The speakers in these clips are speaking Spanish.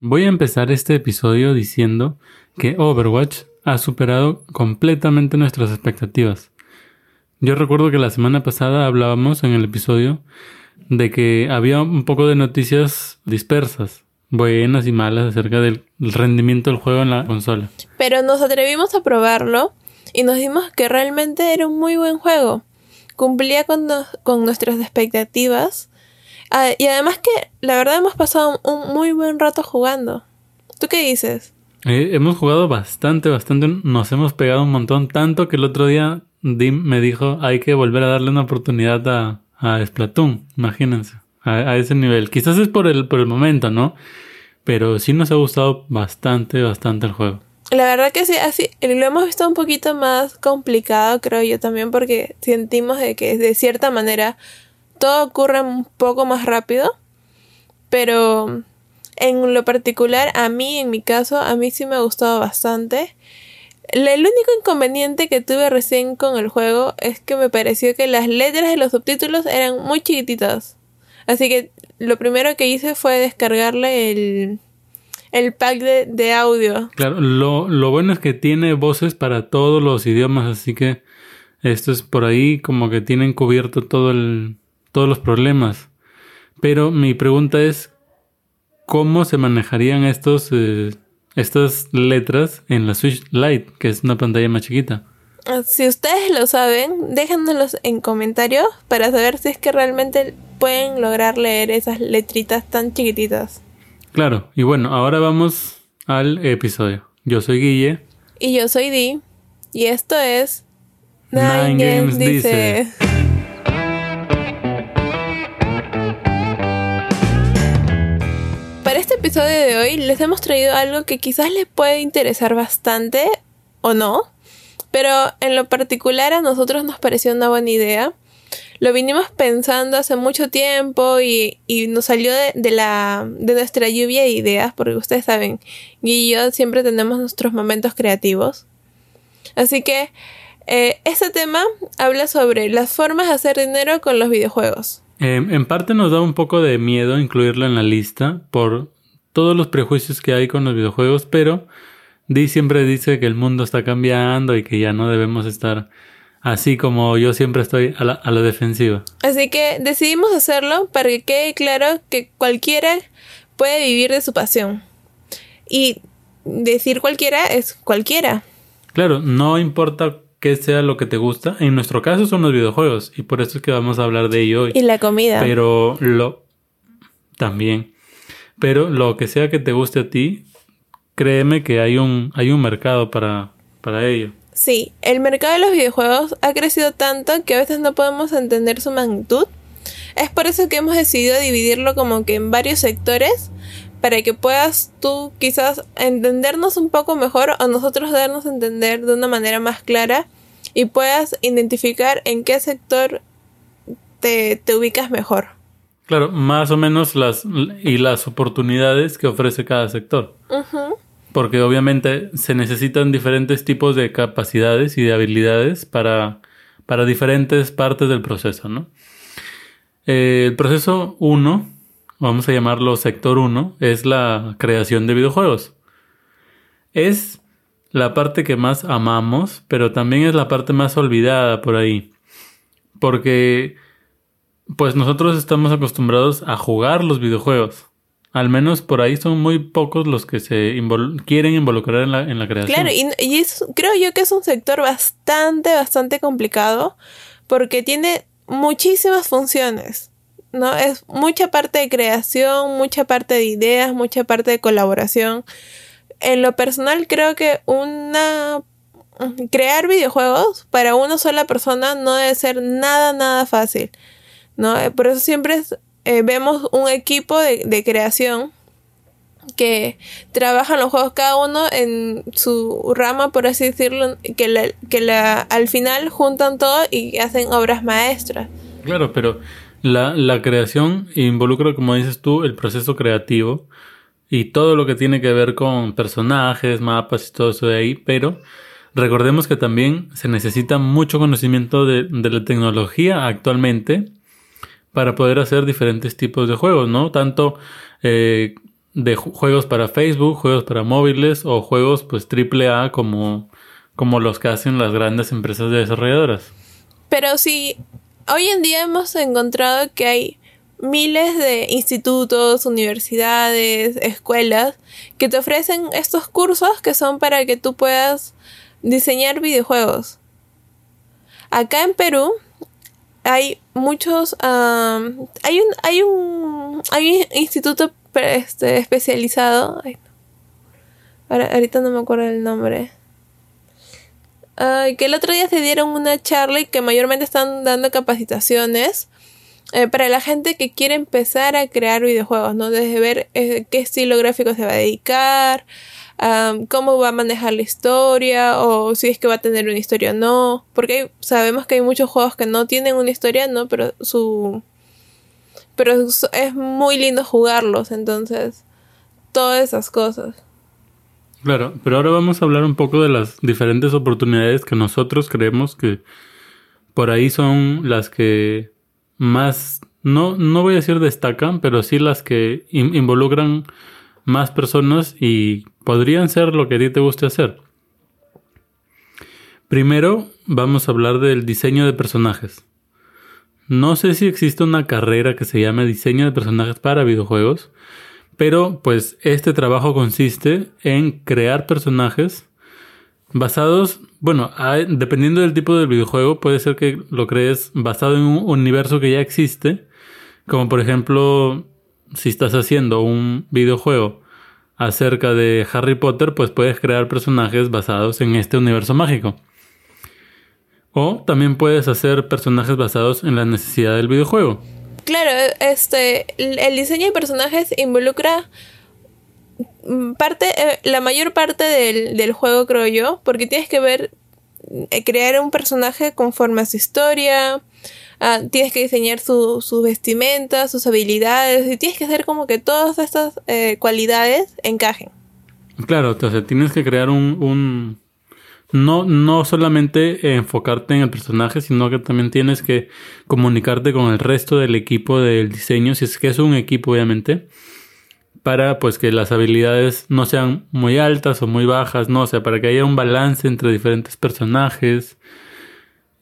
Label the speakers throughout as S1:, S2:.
S1: Voy a empezar este episodio diciendo que Overwatch ha superado completamente nuestras expectativas. Yo recuerdo que la semana pasada hablábamos en el episodio de que había un poco de noticias dispersas, buenas y malas acerca del rendimiento del juego en la consola.
S2: Pero nos atrevimos a probarlo y nos dimos que realmente era un muy buen juego. Cumplía con, con nuestras expectativas Ah, y además que la verdad hemos pasado un muy buen rato jugando. ¿Tú qué dices?
S1: Eh, hemos jugado bastante, bastante. Nos hemos pegado un montón. Tanto que el otro día Dim me dijo hay que volver a darle una oportunidad a, a Splatoon. Imagínense. A, ese nivel. Quizás es por el, por el momento, ¿no? Pero sí nos ha gustado bastante, bastante el juego.
S2: La verdad que sí, así lo hemos visto un poquito más complicado, creo yo también, porque sentimos de que de cierta manera todo ocurre un poco más rápido, pero en lo particular, a mí, en mi caso, a mí sí me ha gustado bastante. El único inconveniente que tuve recién con el juego es que me pareció que las letras de los subtítulos eran muy chiquititas. Así que lo primero que hice fue descargarle el, el pack de, audio.
S1: Claro, lo, lo, bueno es que tiene voces para todos los idiomas, así que esto es por ahí como que tienen cubierto todo el, todos los problemas. Pero mi pregunta es, ¿cómo se manejarían estos, eh, estas letras en la Switch Lite, que es una pantalla más chiquita?
S2: Si ustedes lo saben, déjanoslos en comentarios para saber si es que realmente pueden lograr leer esas letritas tan chiquititas.
S1: Claro, y bueno, ahora vamos al episodio. Yo soy Guille.
S2: Y yo soy Di. Y esto es...
S1: Nine, Games, dice.
S2: Episodio de hoy les hemos traído algo que quizás les puede interesar bastante o no, pero en lo particular a nosotros nos pareció una buena idea. Lo vinimos pensando hace mucho tiempo y, nos salió de, la, de nuestra lluvia de ideas, porque ustedes saben, y yo siempre tenemos nuestros momentos creativos. Así que eh, este tema habla sobre las formas de hacer dinero con los videojuegos.
S1: en parte nos da un poco de miedo incluirlo en la lista por todos los prejuicios que hay con los videojuegos, pero Di siempre dice que el mundo está cambiando y que ya no debemos estar así como yo siempre estoy a la, a la defensiva.
S2: Así que decidimos hacerlo para que quede claro que cualquiera puede vivir de su pasión. Y decir cualquiera es cualquiera.
S1: Claro, no importa qué sea lo que te gusta. En nuestro caso son los videojuegos y por eso es que vamos a hablar de ello hoy.
S2: Y la comida.
S1: Pero lo también. Pero lo que sea que te guste a ti, créeme que hay un, hay un mercado para, para ello.
S2: Sí, el mercado de los videojuegos ha crecido tanto que a veces no podemos entender su magnitud. Es por eso que hemos decidido dividirlo como que en varios sectores para que puedas tú quizás entendernos un poco mejor o nosotros darnos a entender de una manera más clara y puedas identificar en qué sector te, te ubicas mejor.
S1: Claro, más o menos las y las oportunidades que ofrece cada sector. Porque obviamente se necesitan diferentes tipos de capacidades y de habilidades para, para diferentes partes del proceso, ¿no? Eh, el proceso 1, vamos a llamarlo sector 1, es la creación de videojuegos. Es la parte que más amamos, pero también es la parte más olvidada por ahí. Porque pues nosotros estamos acostumbrados a jugar los videojuegos. Al menos por ahí son muy pocos los que se quieren involucrar en la, en la creación.
S2: Claro, y, y creo yo que es un sector bastante, bastante complicado porque tiene muchísimas funciones. ¿no? Es mucha parte de creación, mucha parte de ideas, mucha parte de colaboración. En lo personal creo que una crear videojuegos para una sola persona no debe ser nada, nada fácil. ¿No? Eh, por eso siempre eh, vemos un equipo de, creación que trabajan los juegos cada uno en su rama, por así decirlo, que, que la, al final juntan todo y hacen obras maestras.
S1: Claro, pero la, la creación involucra, como dices tú, el proceso creativo y todo lo que tiene que ver con personajes, mapas y todo eso de ahí, pero recordemos que también se necesita mucho conocimiento de, de la tecnología actualmente para poder hacer diferentes tipos de juegos, ¿no? Tanto eh, de juegos para Facebook, juegos para móviles o juegos pues triple A como, como los que hacen las grandes empresas desarrolladoras.
S2: Pero sí, hoy en día hemos encontrado que hay miles de institutos, universidades, escuelas que te ofrecen estos cursos que son para que tú puedas diseñar videojuegos. Acá en Perú hay muchos hay un hay un hay un instituto este, especializado ahorita no me acuerdo el nombre. Que el otro día se dieron una charla y que mayormente están dando capacitaciones eh, para la gente que quiere empezar a crear videojuegos, ¿no? Desde ver eh, qué estilo gráfico se va a dedicar, cómo va a manejar la historia, o si es que va a tener una historia o no. Porque sabemos que hay muchos juegos que no tienen una historia, ¿no? Pero su. Pero es muy lindo jugarlos, entonces. Todas esas cosas.
S1: Claro, pero ahora vamos a hablar un poco de las diferentes oportunidades que nosotros creemos que por ahí son las que más, no, no voy a decir destacan, pero sí las que involucran más personas y podrían ser lo que a ti te guste hacer. Primero vamos a hablar del diseño de personajes. No sé si existe una carrera que se llame diseño de personajes para videojuegos, pero pues este trabajo consiste en crear personajes basados, bueno, dependiendo del tipo del videojuego, puede ser que lo crees basado en un universo que ya existe, como por ejemplo, si estás haciendo un videojuego acerca de Harry Potter, pues puedes crear personajes basados en este universo mágico. O también puedes hacer personajes basados en la necesidad del videojuego.
S2: Claro, este, el diseño de personajes involucra parte, eh, la mayor parte del, juego, creo yo, porque tienes que ver, eh, crear un personaje conforme a su historia, ah, tienes que diseñar su, sus vestimentas, sus habilidades, y tienes que hacer como que todas estas eh, cualidades encajen.
S1: Claro, entonces tienes que crear un, un... No, no solamente enfocarte en el personaje, sino que también tienes que comunicarte con el resto del equipo del diseño, si es que es un equipo, obviamente para pues que las habilidades no sean muy altas o muy bajas, no, o sea, para que haya un balance entre diferentes personajes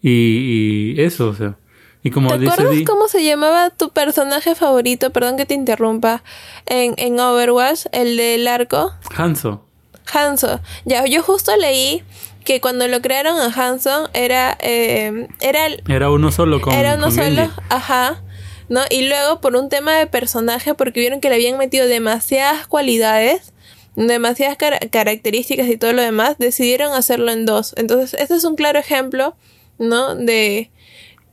S1: y, eso, o sea. Y como
S2: ¿Te acuerdas cómo se llamaba tu personaje favorito? Perdón que te interrumpa. En, en Overwatch, el del arco.
S1: Hanzo.
S2: Hanzo. Ya, yo justo leí que cuando lo crearon a Hanzo era eh, era
S1: era uno solo con
S2: era uno solo, ajá. ¿No? Y luego por un tema de personaje, porque vieron que le habían metido demasiadas cualidades, demasiadas características y todo lo demás, decidieron hacerlo en dos. Entonces, este es un claro ejemplo, ¿no? De,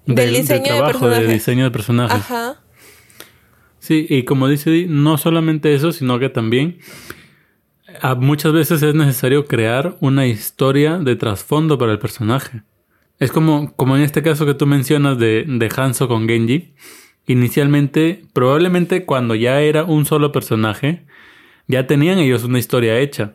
S2: del, diseño de, personajes.
S1: De diseño de personajes. Ajá. Sí, y como dice, no solamente eso, sino que también muchas veces es necesario crear una historia de trasfondo para el personaje. Es como, como en este caso que tú mencionas de, de Hanzo con Genji Inicialmente, probablemente cuando ya era un solo personaje, ya tenían ellos una historia hecha.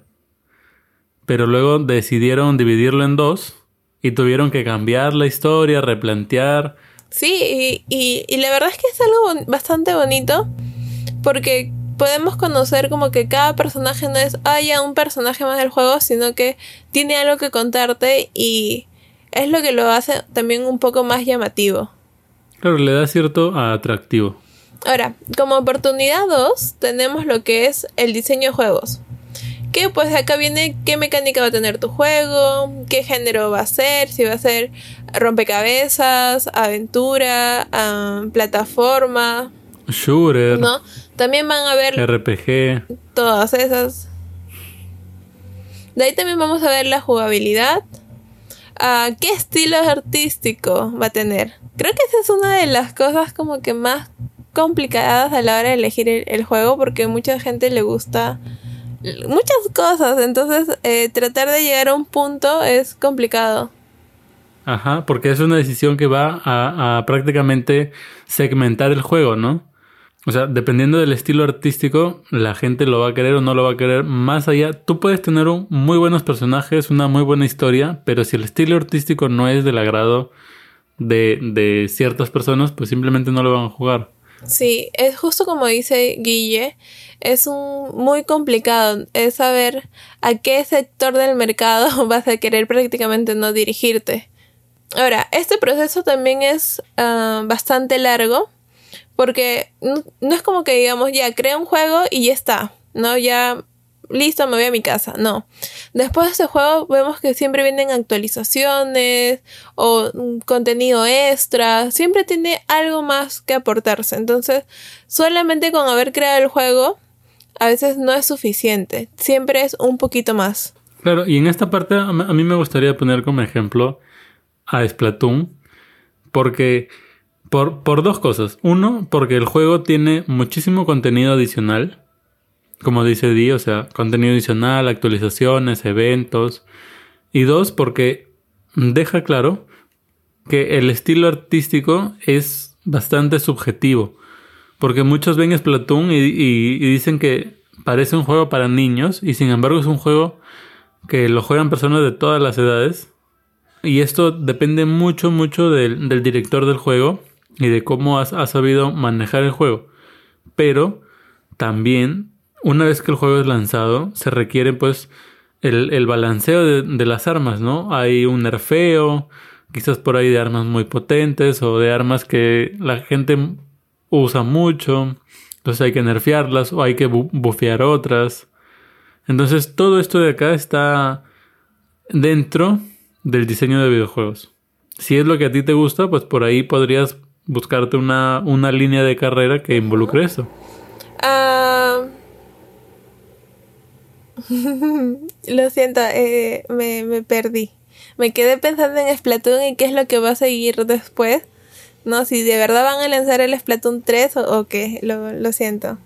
S1: Pero luego decidieron dividirlo en dos y tuvieron que cambiar la historia, replantear.
S2: Sí, y, la verdad es que es algo bastante bonito porque podemos conocer como que cada personaje no es haya un personaje más del juego, sino que tiene algo que contarte y es lo que lo hace también un poco más llamativo.
S1: Claro, le da cierto atractivo.
S2: Ahora, como oportunidad 2 tenemos lo que es el diseño de juegos. Que pues acá viene qué mecánica va a tener tu juego, qué género va a ser, si va a ser rompecabezas, aventura, ah, plataforma.
S1: Shooter.
S2: ¿No? También van a ver...
S1: RPG.
S2: Todas esas. De ahí también vamos a ver la jugabilidad. Uh, ¿Qué estilo artístico va a tener? Creo que esa es una de las cosas como que más complicadas a la hora de elegir el, juego porque mucha gente le gusta muchas cosas, entonces eh, tratar de llegar a un punto es complicado.
S1: Ajá, porque es una decisión que va a prácticamente segmentar el juego, ¿no? O sea, dependiendo del estilo artístico, la gente lo va a querer o no lo va a querer. Más allá, tú puedes tener un, muy buenos personajes, una muy buena historia, pero si el estilo artístico no es del agrado de, de ciertas personas, pues simplemente no lo van a jugar.
S2: Sí, es justo como dice Guille, es un muy complicado, es saber a qué sector del mercado vas a querer prácticamente no dirigirte. Ahora, este proceso también es ah, bastante largo porque no, es como que digamos ya crea un juego y ya está, ¿no? Ya listo, me voy a mi casa. No. Después de ese juego vemos que siempre vienen actualizaciones o contenido extra. Siempre tiene algo más que aportarse. Entonces, solamente con haber creado el juego, a veces no es suficiente. Siempre es un poquito más.
S1: Claro, y en esta parte a mí me gustaría poner como ejemplo a Splatoon. Porque... Por, por dos cosas. Uno, porque el juego tiene muchísimo contenido adicional como dice Di, o sea, contenido adicional, actualizaciones, eventos. Y dos, porque deja claro que el estilo artístico es bastante subjetivo. Porque muchos ven Splatoon y, y, dicen que parece un juego para niños y sin embargo es un juego que lo juegan personas de todas las edades. Y esto depende mucho, mucho del, del director del juego y de cómo has, sabido manejar el juego. Pero también una vez que el juego es lanzado, se requiere pues el, balanceo de, las armas, ¿no? Hay un nerfeo, quizás por ahí de armas muy potentes o de armas que la gente usa mucho, entonces hay que nerfearlas o hay que bufear otras. Entonces todo esto de acá está dentro del diseño de videojuegos. Si es lo que a ti te gusta, pues por ahí podrías buscarte una, una línea de carrera que involucre eso.
S2: Ah... Lo siento, eh, me, me, perdí. Me quedé pensando en Splatoon y qué es lo que va a seguir después. No, si de verdad van a lanzar el Splatoon 3 o, qué, lo, lo siento.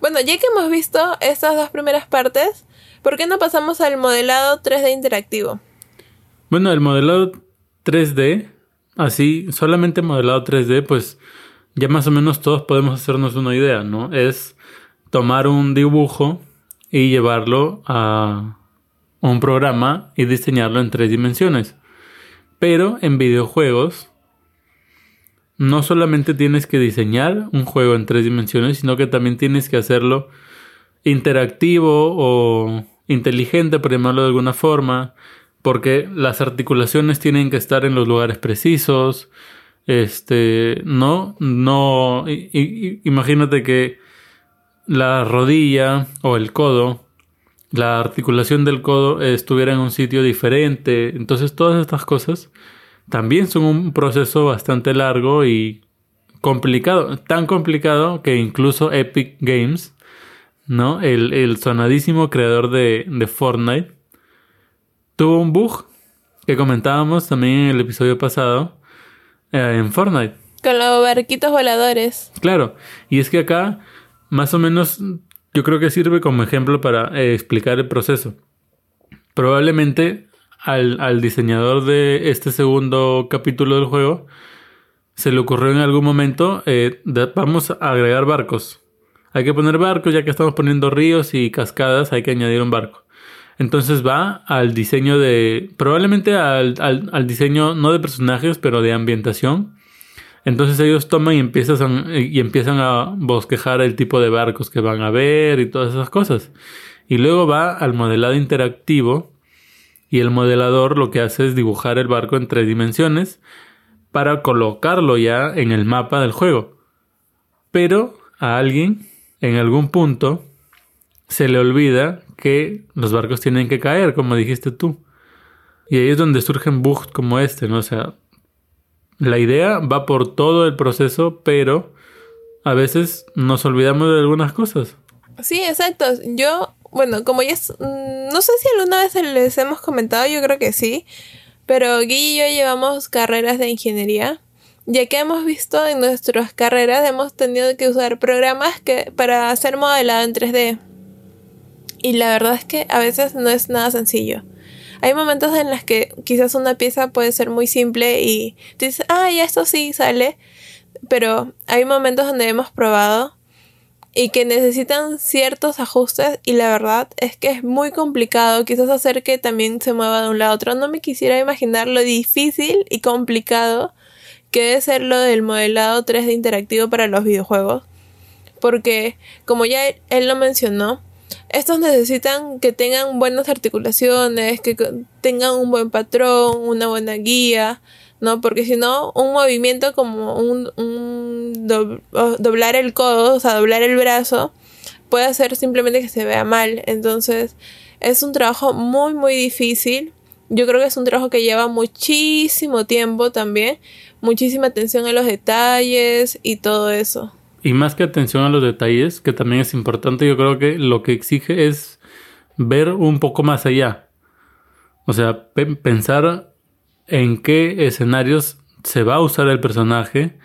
S2: Bueno, ya que hemos visto estas dos primeras partes, ¿por qué no pasamos al modelado 3D interactivo?
S1: Bueno, el modelado 3D, así, solamente modelado 3D, pues ya más o menos todos podemos hacernos una idea, ¿no? Es tomar un dibujo y llevarlo a un programa y diseñarlo en tres dimensiones. Pero en videojuegos no solamente tienes que diseñar un juego en tres dimensiones, sino que también tienes que hacerlo interactivo o inteligente, por llamarlo de alguna forma, porque las articulaciones tienen que estar en los lugares precisos. Este, no, no, imagínate que la rodilla o el codo, la articulación del codo estuviera en un sitio diferente. Entonces todas estas cosas también son un proceso bastante largo y complicado. Tan complicado que incluso Epic Games, ¿no? El, sonadísimo creador de, de Fortnite, tuvo un bug que comentábamos también en el episodio pasado eh, en Fortnite.
S2: Con los barquitos voladores.
S1: Claro, y es que acá más o menos yo creo que sirve como ejemplo para eh, explicar el proceso. Probablemente al, diseñador de este segundo capítulo del juego se le ocurrió en algún momento, eh, vamos a agregar barcos. Hay que poner barcos, ya que estamos poniendo ríos y cascadas, hay que añadir un barco. Entonces va al diseño de, probablemente al, al diseño no de personajes, pero de ambientación entonces ellos toman y empiezan, y empiezan a bosquejar el tipo de barcos que van a ver y todas esas cosas. Y luego va al modelado interactivo y el modelador lo que hace es dibujar el barco en tres dimensiones para colocarlo ya en el mapa del juego. Pero a alguien en algún punto se le olvida que los barcos tienen que caer, como dijiste tú. Y ahí es donde surgen bugs como este, ¿no? O sea, la idea va por todo el proceso, pero a veces nos olvidamos de algunas cosas.
S2: Sí, exacto. Yo, bueno, como ya... Mm, no sé si alguna vez les hemos comentado, yo creo que sí, pero Guy y yo llevamos carreras de ingeniería. Ya que hemos visto en nuestras carreras, hemos tenido que usar programas que, para hacer modelado en 3D. Y la verdad es que a veces no es nada sencillo. Hay momentos en los que quizás una pieza puede ser muy simple y dices, ah, ya esto sí sale, pero hay momentos donde hemos probado y que necesitan ciertos ajustes y la verdad es que es muy complicado quizás hacer que también se mueva de un lado a otro. No me quisiera imaginar lo difícil y complicado que debe ser lo del modelado 3D interactivo para los videojuegos. Porque, como ya él lo mencionó, estos necesitan que tengan buenas articulaciones, que tengan un buen patrón, una buena guía, ¿no? Porque si no, un movimiento como un, un doblar el codo, o sea, doblar el brazo, puede hacer simplemente que se vea mal. Entonces, es un trabajo muy, muy difícil. Yo creo que es un trabajo que lleva muchísimo tiempo también, muchísima atención a los detalles y todo eso.
S1: Y más que atención a los detalles, que también es importante, yo creo que lo que exige es ver un poco más allá. O sea, pensar en qué escenarios se va a usar el personaje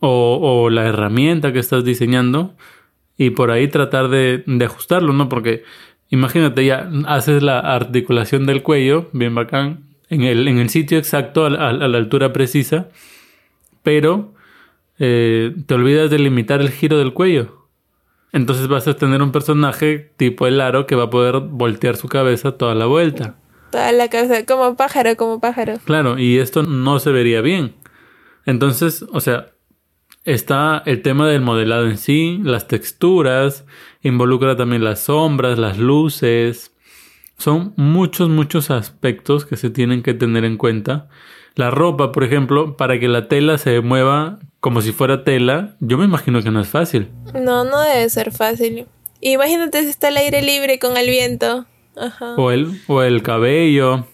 S1: o, la herramienta que estás diseñando y por ahí tratar de, ajustarlo, ¿no? Porque imagínate, ya haces la articulación del cuello, bien bacán, en el, en el sitio exacto, a, a la altura precisa, pero eh, te olvidas de limitar el giro del cuello. Entonces vas a tener un personaje tipo el aro que va a poder voltear su cabeza toda la vuelta.
S2: Toda la cabeza, como pájaro, como pájaro.
S1: Claro, y esto no se vería bien. Entonces, o sea, está el tema del modelado en sí, las texturas, involucra también las sombras, las luces. Son muchos, muchos aspectos que se tienen que tener en cuenta. La ropa, por ejemplo, para que la tela se mueva como si fuera tela, yo me imagino que no es fácil.
S2: No, no debe ser fácil. Imagínate si está el aire libre con el viento. Ajá.
S1: O el, o el cabello.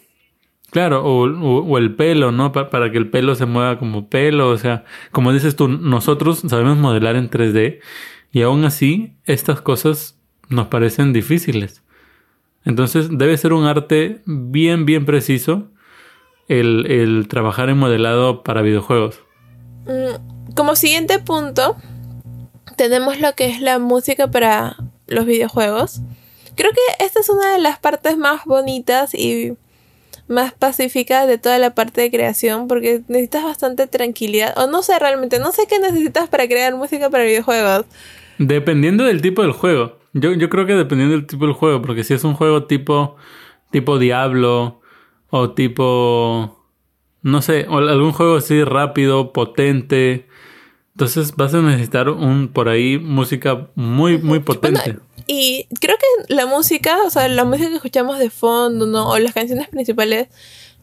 S1: Claro, o, el pelo, ¿no? para que el pelo se mueva como pelo. O sea, como dices tú, nosotros sabemos modelar en 3D y aún así estas cosas nos parecen difíciles. Entonces debe ser un arte bien, bien preciso el, el trabajar en modelado para videojuegos.
S2: Mm, como siguiente punto, tenemos lo que es la música para los videojuegos. Creo que esta es una de las partes más bonitas y más pacíficas de toda la parte de creación porque necesitas bastante tranquilidad. O no sé realmente, no sé qué necesitas para crear música para videojuegos.
S1: Dependiendo del tipo del juego. Yo, yo creo que dependiendo del tipo del juego, porque si es un juego tipo, tipo Diablo o tipo, no sé, o algún juego así rápido, potente, entonces vas a necesitar un por ahí música muy, muy potente.
S2: y creo que la música, o sea, la música que escuchamos de fondo, ¿no? O las canciones principales,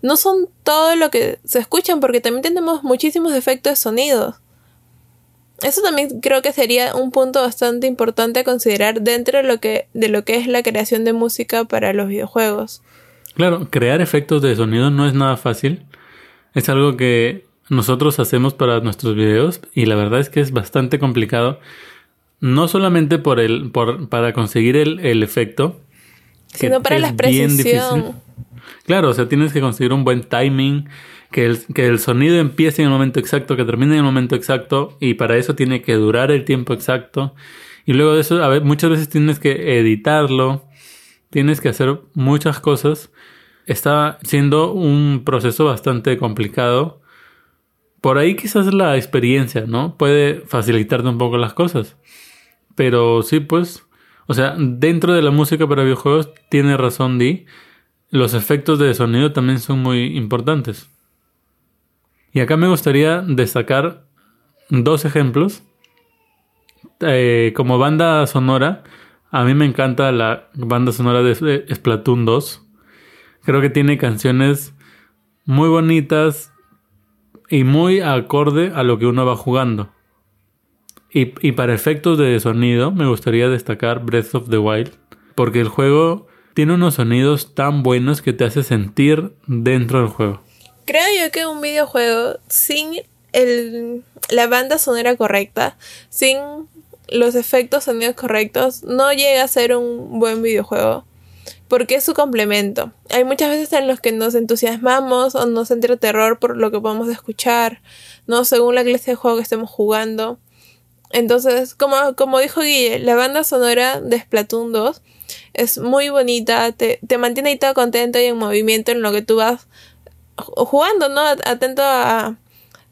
S2: no son todo lo que se escuchan, porque también tenemos muchísimos efectos de sonidos. Eso también creo que sería un punto bastante importante a considerar dentro de lo que, de lo que es la creación de música para los videojuegos.
S1: Claro, crear efectos de sonido no es nada fácil. Es algo que nosotros hacemos para nuestros videos y la verdad es que es bastante complicado. No solamente por el, por, para conseguir el, el efecto,
S2: sino para la precisión.
S1: Claro, o sea, tienes que conseguir un buen timing, que el, que el sonido empiece en el momento exacto, que termine en el momento exacto, y para eso tiene que durar el tiempo exacto. Y luego de eso, a ver, muchas veces tienes que editarlo, tienes que hacer muchas cosas. Está siendo un proceso bastante complicado por ahí quizás la experiencia, ¿no? Puede facilitarte un poco las cosas. Pero sí, pues, o sea, dentro de la música para videojuegos tiene razón Di. Los efectos de sonido también son muy importantes. Y acá me gustaría destacar dos ejemplos. Eh, como banda sonora, a mí me encanta la banda sonora de Splatoon 2. Creo que tiene canciones muy bonitas, y muy acorde a lo que uno va jugando. Y, y, para efectos de sonido me gustaría destacar Breath of the Wild, porque el juego tiene unos sonidos tan buenos que te hace sentir dentro del juego.
S2: Creo yo que un videojuego sin el, la banda sonora correcta, sin los efectos sonidos correctos, no llega a ser un buen videojuego porque es su complemento. Hay muchas veces en los que nos entusiasmamos o nos entra terror por lo que podemos escuchar, ¿no? Según la clase de juego que estemos jugando. Entonces, como, como dijo Guille, la banda sonora de Splatoon 2 es muy bonita, te, te mantiene ahí todo contento y en movimiento en lo que tú vas jugando, ¿no? Atento a,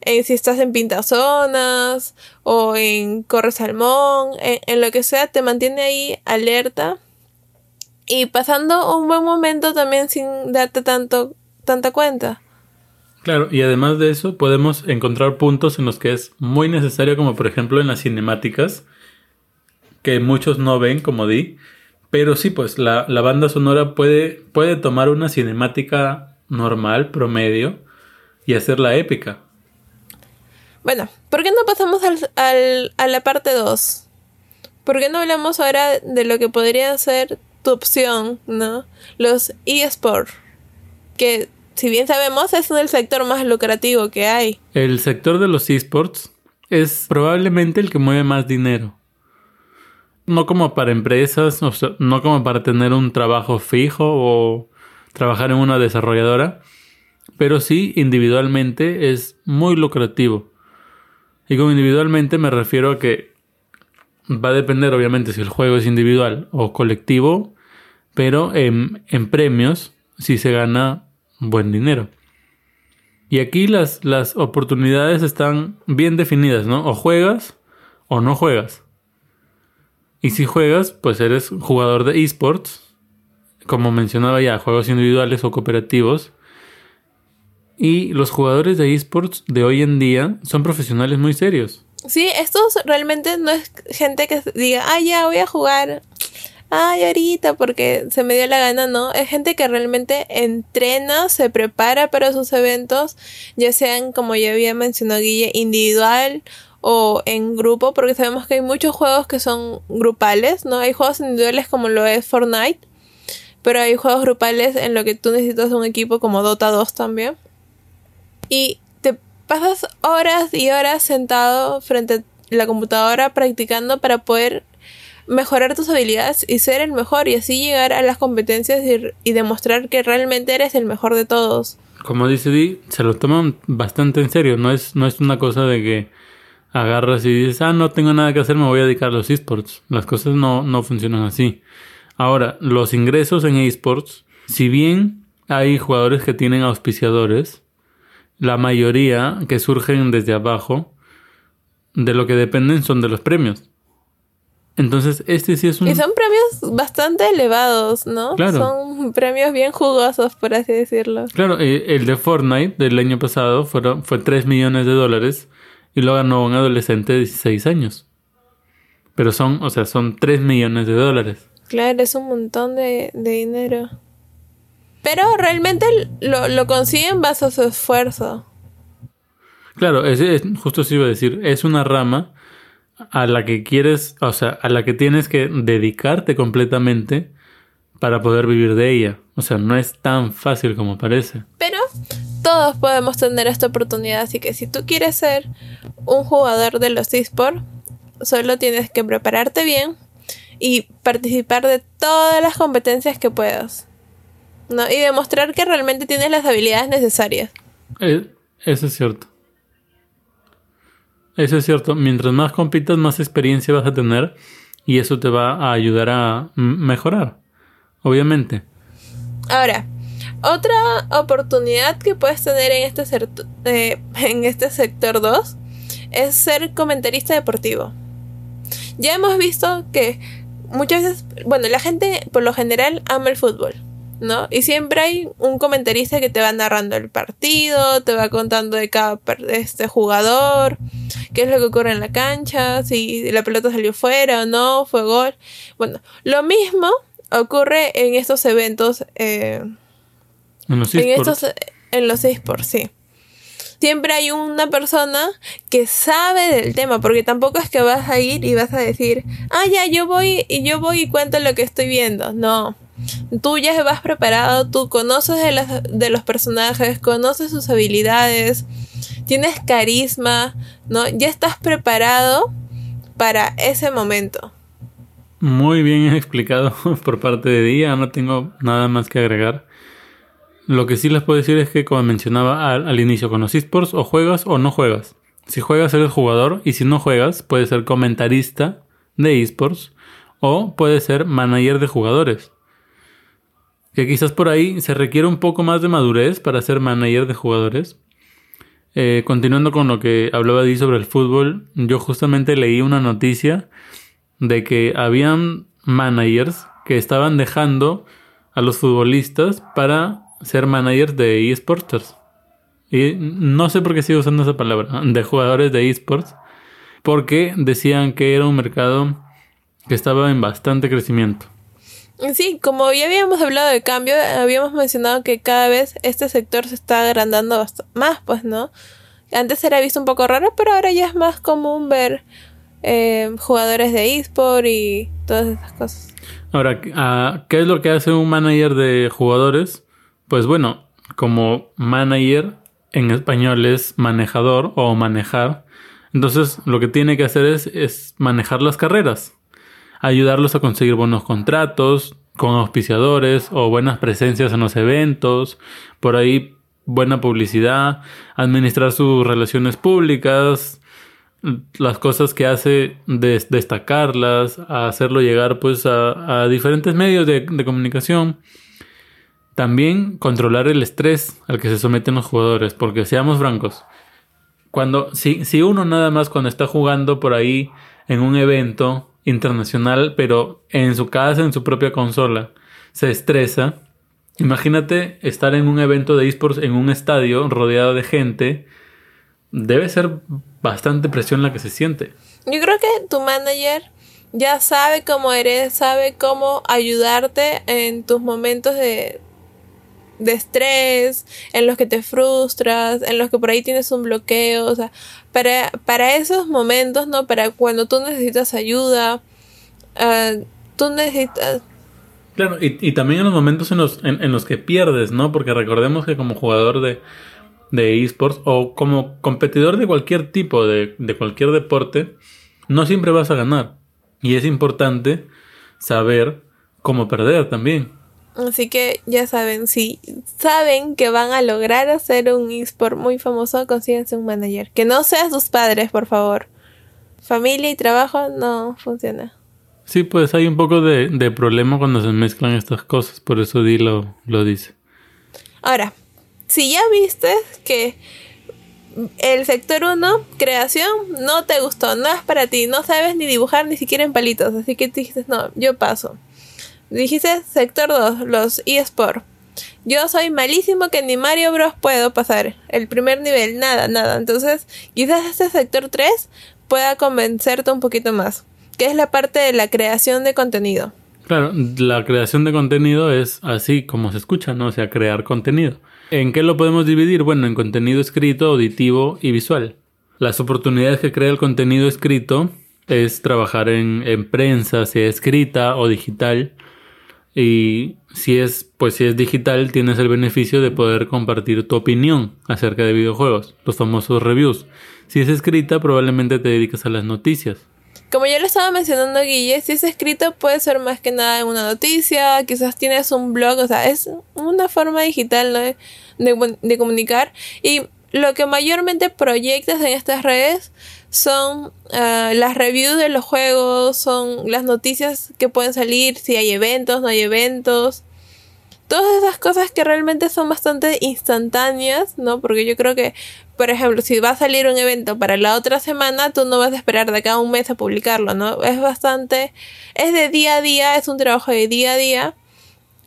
S2: si estás en pintazonas o en corre salmón, en, en, lo que sea, te mantiene ahí alerta y pasando un buen momento también sin darte tanto tanta cuenta.
S1: Claro, y además de eso podemos encontrar puntos en los que es muy necesario, como por ejemplo en las cinemáticas, que muchos no ven, como di, pero sí, pues la, la banda sonora puede, puede tomar una cinemática normal, promedio, y hacerla épica.
S2: Bueno, ¿por qué no pasamos al, al, a la parte 2? ¿Por qué no hablamos ahora de lo que podría ser tu opción, ¿no? Los eSports, que si bien sabemos es el sector más lucrativo que hay.
S1: El sector de los esports es probablemente el que mueve más dinero. No como para empresas, no como para tener un trabajo fijo o trabajar en una desarrolladora, pero sí individualmente es muy lucrativo. Y con individualmente me refiero a que va a depender obviamente si el juego es individual o colectivo, pero en, premios si se gana buen dinero. Y aquí las, las oportunidades están bien definidas, ¿no? O juegas o no juegas. Y si juegas, pues eres jugador de esports, como mencionaba ya, juegos individuales o cooperativos. Y los jugadores de esports de hoy en día son profesionales muy serios.
S2: Sí, estos realmente no es gente que diga, ah, ya voy a jugar ay, ahorita porque se me dio la gana, no. Es gente que realmente entrena, se prepara para sus eventos, ya sean, como ya había mencionado Guille, individual o en grupo, porque sabemos que hay muchos juegos que son grupales, ¿no? Hay juegos individuales como lo es Fortnite, pero hay juegos grupales en lo que tú necesitas un equipo como Dota 2 también. Y pasas horas y horas sentado frente a la computadora practicando para poder mejorar tus habilidades y ser el mejor y así llegar a las competencias y, demostrar que realmente eres el mejor de todos.
S1: Como dice Di, se lo toman bastante en serio, no es, no es una cosa de que agarras y dices, ah, no tengo nada que hacer, me voy a dedicar a los esports. Las cosas no, no funcionan así. Ahora, los ingresos en esports, si bien hay jugadores que tienen auspiciadores, la mayoría que surgen desde abajo, de lo que dependen son de los premios. Entonces, este sí es un...
S2: Y son premios bastante elevados, ¿no? Claro. Son premios bien jugosos, por así decirlo.
S1: Claro, eh, el de Fortnite del año pasado fueron, fue 3 millones de dólares y lo ganó un adolescente de 16 años. Pero son, o sea, son 3 millones de dólares.
S2: Claro, es un montón de, dinero. Pero realmente lo, lo consiguen bajo su esfuerzo.
S1: Claro, es, es, justo eso iba a decir, es una rama a la que quieres, o sea, a la que tienes que dedicarte completamente para poder vivir de ella. O sea, no es tan fácil como parece.
S2: Pero todos podemos tener esta oportunidad, así que si tú quieres ser un jugador de los esports, solo tienes que prepararte bien y participar de todas las competencias que puedas. ¿No? Y demostrar que realmente tienes las habilidades necesarias.
S1: Eh, eso es cierto. Eso es cierto. Mientras más compitas, más experiencia vas a tener y eso te va a ayudar a mejorar, obviamente.
S2: Ahora, otra oportunidad que puedes tener en este, eh, en este sector 2 es ser comentarista deportivo. Ya hemos visto que muchas veces, bueno, la gente por lo general ama el fútbol. ¿No? Y siempre hay un comentarista que te va narrando el partido, te va contando de cada este jugador, qué es lo que ocurre en la cancha, si la pelota salió fuera o no, fue gol. Bueno, lo mismo ocurre en estos eventos. Eh, en los esports. En, los esports, sí. Siempre hay una persona que sabe del tema, porque tampoco es que vas a ir y vas a decir, ah, ya, yo voy y yo voy y cuento lo que estoy viendo. No Tú ya vas preparado, tú conoces de, los personajes, conoces sus habilidades, tienes carisma, ¿no? Ya estás preparado para ese momento.
S1: Muy bien explicado por parte de Día, no tengo nada más que agregar. Lo que sí les puedo decir es que, como mencionaba al, al, inicio, con los esports, o juegas o no juegas. Si juegas, eres jugador, y si no juegas, puedes ser comentarista de esports o puedes ser manager de jugadores que quizás por ahí se requiere un poco más de madurez para ser manager de jugadores. Eh, continuando con lo que hablaba Di sobre el fútbol, yo justamente leí una noticia de que habían managers que estaban dejando a los futbolistas para ser managers de eSporters. y no sé por qué sigo usando esa palabra, de jugadores de esports, porque decían que era un mercado que estaba en bastante crecimiento.
S2: Sí, como ya habíamos hablado de cambio, habíamos mencionado que cada vez este sector se está agrandando más, pues, ¿no? Antes era visto un poco raro, pero ahora ya es más común ver eh, jugadores de eSport y todas esas cosas.
S1: Ahora, ah, ¿qué es lo que hace un manager de jugadores? Pues bueno, como manager en español es manejador o manejar. Entonces lo que tiene que hacer es, es manejar las carreras ayudarlos a conseguir buenos contratos con auspiciadores o buenas presencias en los eventos, por ahí buena publicidad, administrar sus relaciones públicas, las cosas que hace destacarlas, hacerlo llegar pues a, diferentes medios de, de, comunicación. También controlar el estrés al que se someten los jugadores, porque seamos francos, cuando si, si uno nada más cuando está jugando por ahí en un evento internacional, pero en su casa, en su propia consola, se estresa. Imagínate estar en un evento de esports en un estadio rodeado de gente. Debe ser bastante presión la que se siente.
S2: Yo creo que tu manager ya sabe cómo eres, sabe cómo ayudarte en tus momentos de, de estrés, en los que te frustras, en los que por ahí tienes un bloqueo, o sea, para, para esos momentos, ¿no? Para cuando tú necesitas ayuda, uh, tú necesitas...
S1: Claro, y, y, también en los momentos en los, en, los que pierdes, ¿no? Porque recordemos que como jugador de, de esports o como competidor de cualquier tipo, de, de cualquier deporte, no siempre vas a ganar. Y es importante saber cómo perder también.
S2: Así que ya saben, si saben que van a lograr hacer un eSport muy famoso, consíguense un manager. Que no sea sus padres, por favor. Familia y trabajo no funciona.
S1: Sí, pues hay un poco de, de problema cuando se mezclan estas cosas, por eso Di lo, lo dice.
S2: Ahora, si ya viste que el sector 1, creación, no te gustó, no es para ti, no sabes ni dibujar ni siquiera en palitos, así que te dijiste, no, yo paso. Dijiste sector 2, los eSport. Yo soy malísimo que ni Mario Bros puedo pasar. El primer nivel, nada, nada. Entonces, quizás este sector 3 pueda convencerte un poquito más. Que es la parte de la creación de contenido.
S1: Claro, la creación de contenido es así como se escucha, ¿no? O sea, crear contenido. ¿En qué lo podemos dividir? Bueno, en contenido escrito, auditivo y visual. Las oportunidades que crea el contenido escrito es trabajar en, en prensa, sea escrita o digital y si es, pues si es digital, tienes el beneficio de poder compartir tu opinión acerca de videojuegos, los famosos reviews. Si es escrita, probablemente te dedicas a las noticias.
S2: Como ya lo estaba mencionando Guille, si es escrito puede ser más que nada en una noticia, quizás tienes un blog, o sea, es una forma digital de, de comunicar. Y lo que mayormente proyectas en estas redes son ah, las reviews de los juegos, son las noticias que pueden salir, si hay eventos, no hay eventos. Todas esas cosas que realmente son bastante instantáneas, ¿no? Porque yo creo que, por ejemplo, si va a salir un evento para la otra semana, tú no vas a esperar de acá un mes a publicarlo, ¿no? Es bastante, es de día a día, es un trabajo de día a día.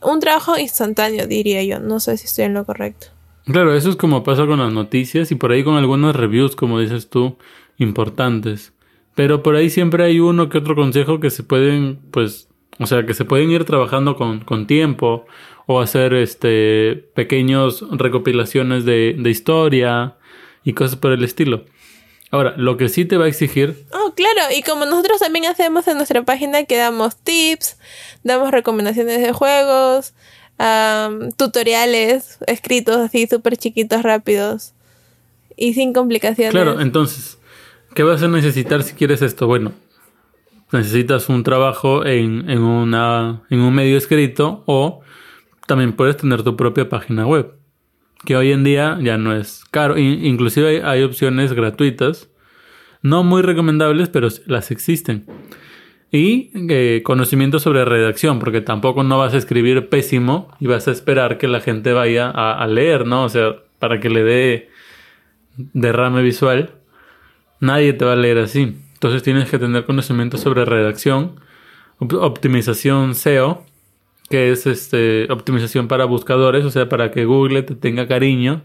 S2: Un trabajo instantáneo, diría yo. No sé si estoy en lo correcto.
S1: Claro, eso es como pasa con las noticias y por ahí con algunas reviews, como dices tú importantes. Pero por ahí siempre hay uno que otro consejo que se pueden, pues, o sea, que se pueden ir trabajando con, con tiempo o hacer este pequeños recopilaciones de, de historia y cosas por el estilo. Ahora, lo que sí te va a exigir.
S2: Oh, claro, y como nosotros también hacemos en nuestra página que damos tips, damos recomendaciones de juegos, tutoriales escritos así súper chiquitos, rápidos y sin complicaciones.
S1: Claro, entonces, ¿Qué vas a necesitar si quieres esto? Bueno, necesitas un trabajo en, en, una, en un medio escrito o también puedes tener tu propia página web, que hoy en día ya no es caro. inclusive hay, opciones gratuitas, no muy recomendables, pero las existen. Y eh, conocimiento sobre redacción, porque tampoco no vas a escribir pésimo y vas a esperar que la gente vaya a, a leer, ¿no? O sea, para que le dé derrame visual nadie te va a leer así. Entonces tienes que tener conocimiento sobre redacción, optimización SEO, que es este optimización para buscadores, o sea, para que Google te tenga cariño.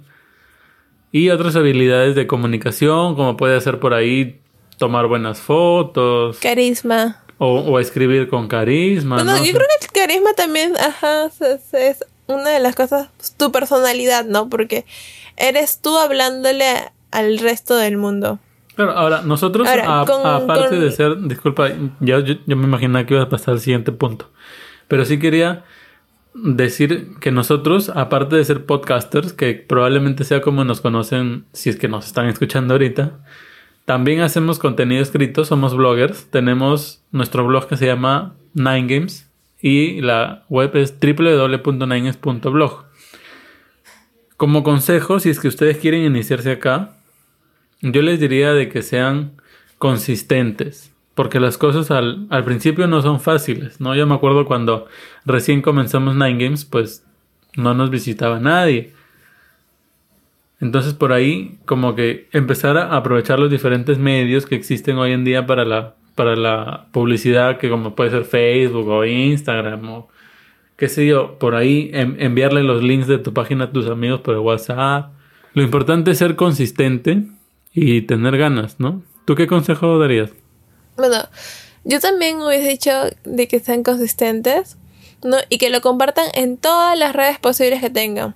S1: Y otras habilidades de comunicación, como puede ser por ahí tomar buenas fotos.
S2: Carisma.
S1: O, escribir con carisma.
S2: Bueno, yo creo que el carisma también, ajá, es, una de las cosas, tu personalidad, ¿no? Porque eres tú hablándole al resto del mundo.
S1: Claro, ahora, nosotros, aparte de ser, disculpa, yo, yo, me imaginaba que iba a pasar al siguiente punto, pero sí quería decir que nosotros, aparte de ser podcasters, que probablemente sea como nos conocen si es que nos están escuchando ahorita, también hacemos contenido escrito, somos bloggers, tenemos nuestro blog que se llama Nine Games y la web es www.ninegames.blog. Como consejo, si es que ustedes quieren iniciarse acá, yo les diría de que sean consistentes, porque las cosas al, al principio no son fáciles, ¿no? Yo me acuerdo cuando recién comenzamos Nine Games, pues no nos visitaba nadie. Entonces por ahí como que empezar a aprovechar los diferentes medios que existen hoy en día para la, para la publicidad, que como puede ser Facebook o Instagram o qué sé yo, por ahí enviarle los links de tu página a tus amigos por WhatsApp. Lo importante es ser consistente y tener ganas, ¿no? ¿Tú qué consejo darías?
S2: Bueno, yo también hubiese dicho de que sean consistentes, ¿no? Y que lo compartan en todas las redes posibles que tengan.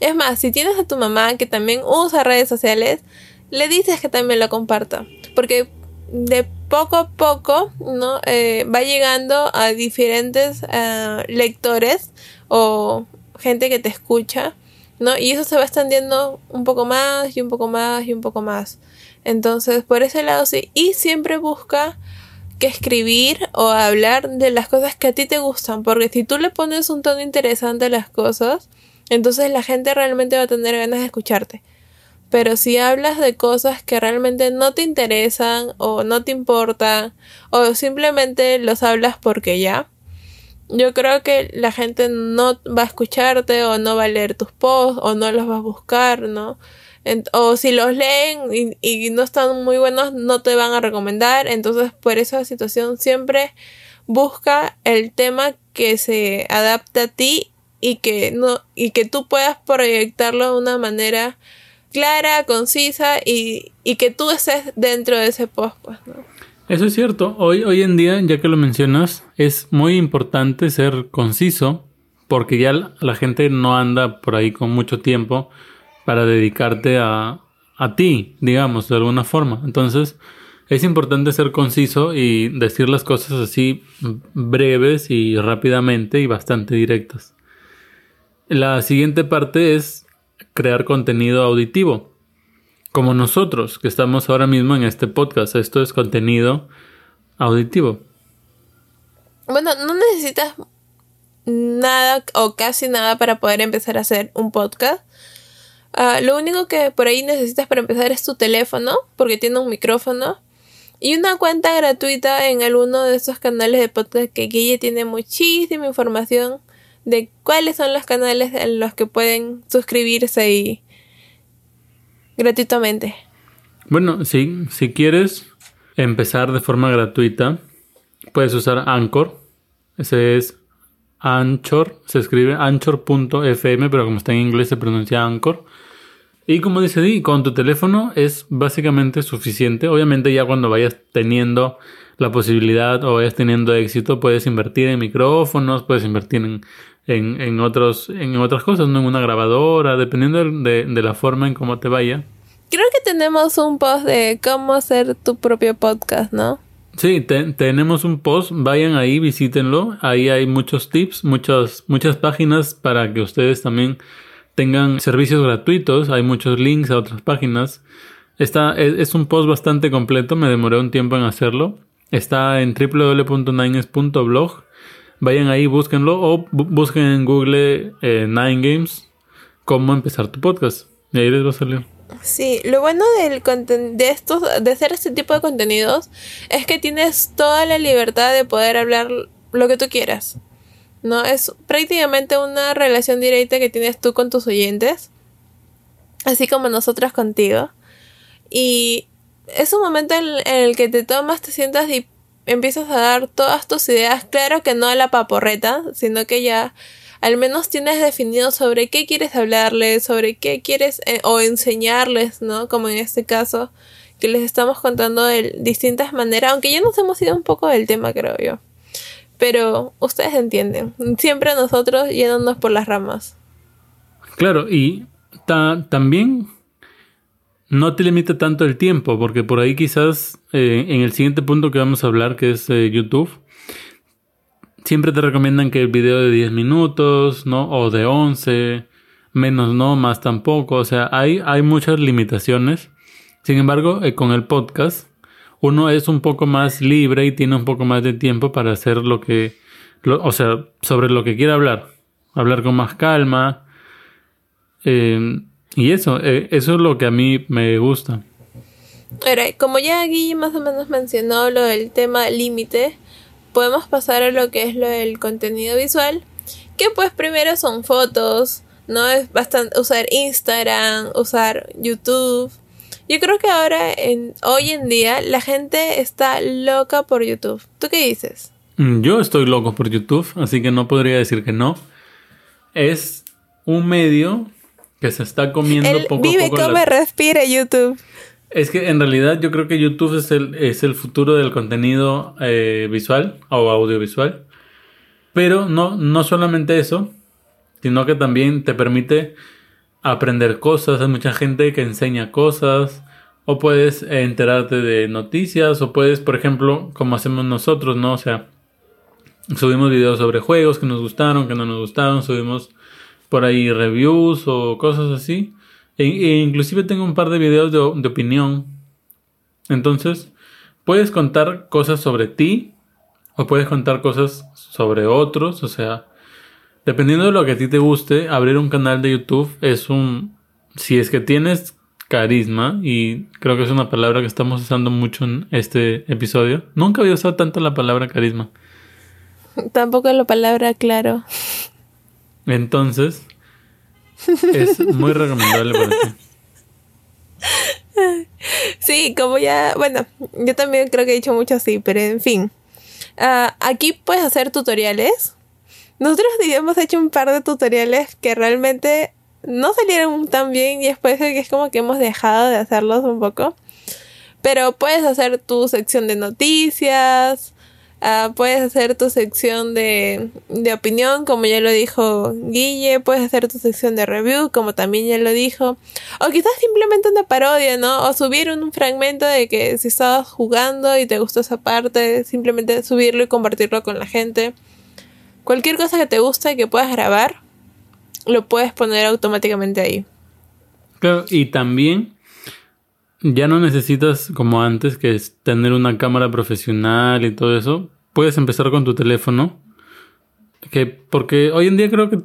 S2: Es más, si tienes a tu mamá que también usa redes sociales, le dices que también lo comparta. Porque de poco a poco, ¿no? Eh, va llegando a diferentes eh, lectores o gente que te escucha, ¿no? Y eso se va extendiendo un poco más y un poco más y un poco más. Entonces, por ese lado sí. Y siempre busca que escribir o hablar de las cosas que a ti te gustan. Porque si tú le pones un tono interesante a las cosas, entonces la gente realmente va a tener ganas de escucharte. Pero si hablas de cosas que realmente no te interesan o no te importan o simplemente los hablas porque ya, yo creo que la gente no va a escucharte o no va a leer tus posts o no los va a buscar, ¿no? o si los leen y, y, no están muy buenos, no te van a recomendar. Entonces, por esa situación, siempre busca el tema que se adapte a ti y que no y que tú puedas proyectarlo de una manera clara, concisa y, que tú estés dentro de ese post, pues,
S1: Eso es cierto. Hoy, hoy en día, ya que lo mencionas, es muy importante ser conciso porque ya la gente no anda por ahí con mucho tiempo para dedicarte a, a ti, digamos, de alguna forma. Entonces, es importante ser conciso y decir las cosas así breves y rápidamente y bastante directas. La siguiente parte es crear contenido auditivo. Como nosotros, que estamos ahora mismo en este podcast. Esto es contenido auditivo.
S2: Bueno, no necesitas nada o casi nada para poder empezar a hacer un podcast. Ah, lo único que por ahí necesitas para empezar es tu teléfono, porque tiene un micrófono. Y una cuenta gratuita en alguno de esos canales de podcast que Guille tiene muchísima información de cuáles son los canales en los que pueden suscribirse y gratuitamente.
S1: Bueno, sí, si quieres empezar de forma gratuita, puedes usar Anchor. Ese es Anchor, se escribe anchor.fm, pero como está en inglés se pronuncia Anchor. Y como dice Di, con tu teléfono es básicamente suficiente. Obviamente ya cuando vayas teniendo la posibilidad o vayas teniendo éxito, puedes invertir en micrófonos, puedes invertir en en, en, otros, en otras cosas, ¿no? En una grabadora, dependiendo de, de la forma en cómo te vaya.
S2: Creo que tenemos un post de cómo hacer tu propio podcast, ¿no?
S1: Sí, tenemos un post, vayan ahí, visítenlo. Ahí hay muchos tips, muchas, muchas páginas para que ustedes también tengan servicios gratuitos. Hay muchos links a otras páginas. Está, es, es un post bastante completo, me demoré un tiempo en hacerlo. Está en www.nines.blog Vayan ahí, búsquenlo o busquen en Google eh, Nine Games cómo empezar tu podcast. Y ahí les va a salir.
S2: Sí, lo bueno del de estos, de hacer este tipo de contenidos es que tienes toda la libertad de poder hablar lo que tú quieras. ¿No? Es prácticamente una relación directa que tienes tú con tus oyentes. Así como nosotros contigo. Y es un momento en, el que te tomas, te sientas empiezas a dar todas tus ideas, claro que no a la paporreta, sino que ya al menos tienes definido sobre qué quieres hablarles, sobre qué quieres eh, o enseñarles, ¿no? Como en este caso, que les estamos contando de distintas maneras, aunque ya nos hemos ido un poco del tema, creo yo. Pero ustedes entienden, siempre nosotros yéndonos por las ramas.
S1: Claro, y también no te limita tanto el tiempo, porque por ahí quizás eh, en el siguiente punto que vamos a hablar, que es eh, YouTube, siempre te recomiendan que el video de 10 minutos, ¿no? O de 11, menos no, más tampoco. O sea, hay, hay muchas limitaciones. Sin embargo, eh, con el podcast, uno es un poco más libre y tiene un poco más de tiempo para hacer lo que, o sea, sobre lo que quiera hablar. Hablar con más calma. Eh, y eso, eh, eso es lo que a mí me gusta.
S2: Ahora, como ya Guille más o menos mencionó lo del tema límite, podemos pasar a lo que es lo del contenido visual, que pues primero son fotos, ¿no? Es bastante usar Instagram, usar YouTube. Yo creo que ahora, en, hoy en día, la gente está loca por YouTube. ¿Tú qué dices?
S1: Mm, yo estoy loco por YouTube, así que no podría decir que no. Es un medio que se está comiendo poco
S2: vive,
S1: a
S2: poco. Vive, come, respira YouTube.
S1: Es que en realidad yo creo que YouTube es el, es el futuro del contenido eh, visual o audiovisual. Pero no, no solamente eso, sino que también te permite aprender cosas. Hay mucha gente que enseña cosas. O puedes enterarte de noticias. O puedes, por ejemplo, como hacemos nosotros, ¿no? O sea, subimos videos sobre juegos que nos gustaron, que no nos gustaron. Subimos por ahí reviews o cosas así. E, e inclusive tengo un par de videos de, de, opinión. Entonces, puedes contar cosas sobre ti o puedes contar cosas sobre otros. O sea, dependiendo de lo que a ti te guste, abrir un canal de YouTube es un... Si es que tienes carisma, y creo que es una palabra que estamos usando mucho en este episodio. Nunca había usado tanto la palabra carisma.
S2: Tampoco la palabra claro.
S1: Entonces, es muy recomendable para ti.
S2: Sí, como ya, bueno, yo también creo que he dicho mucho así, pero en fin. Ah, aquí puedes hacer tutoriales. Nosotros hemos hecho un par de tutoriales que realmente no salieron tan bien y después es como que hemos dejado de hacerlos un poco. Pero puedes hacer tu sección de noticias, Ah, puedes hacer tu sección de, de opinión, como ya lo dijo Guille. Puedes hacer tu sección de review, como también ya lo dijo. O quizás simplemente una parodia, ¿no? O subir un fragmento de que si estabas jugando y te gustó esa parte, simplemente subirlo y compartirlo con la gente. Cualquier cosa que te guste y que puedas grabar, lo puedes poner automáticamente ahí.
S1: Claro, y también ya no necesitas como antes que es tener una cámara profesional y todo eso puedes empezar con tu teléfono. Que, porque hoy en día creo que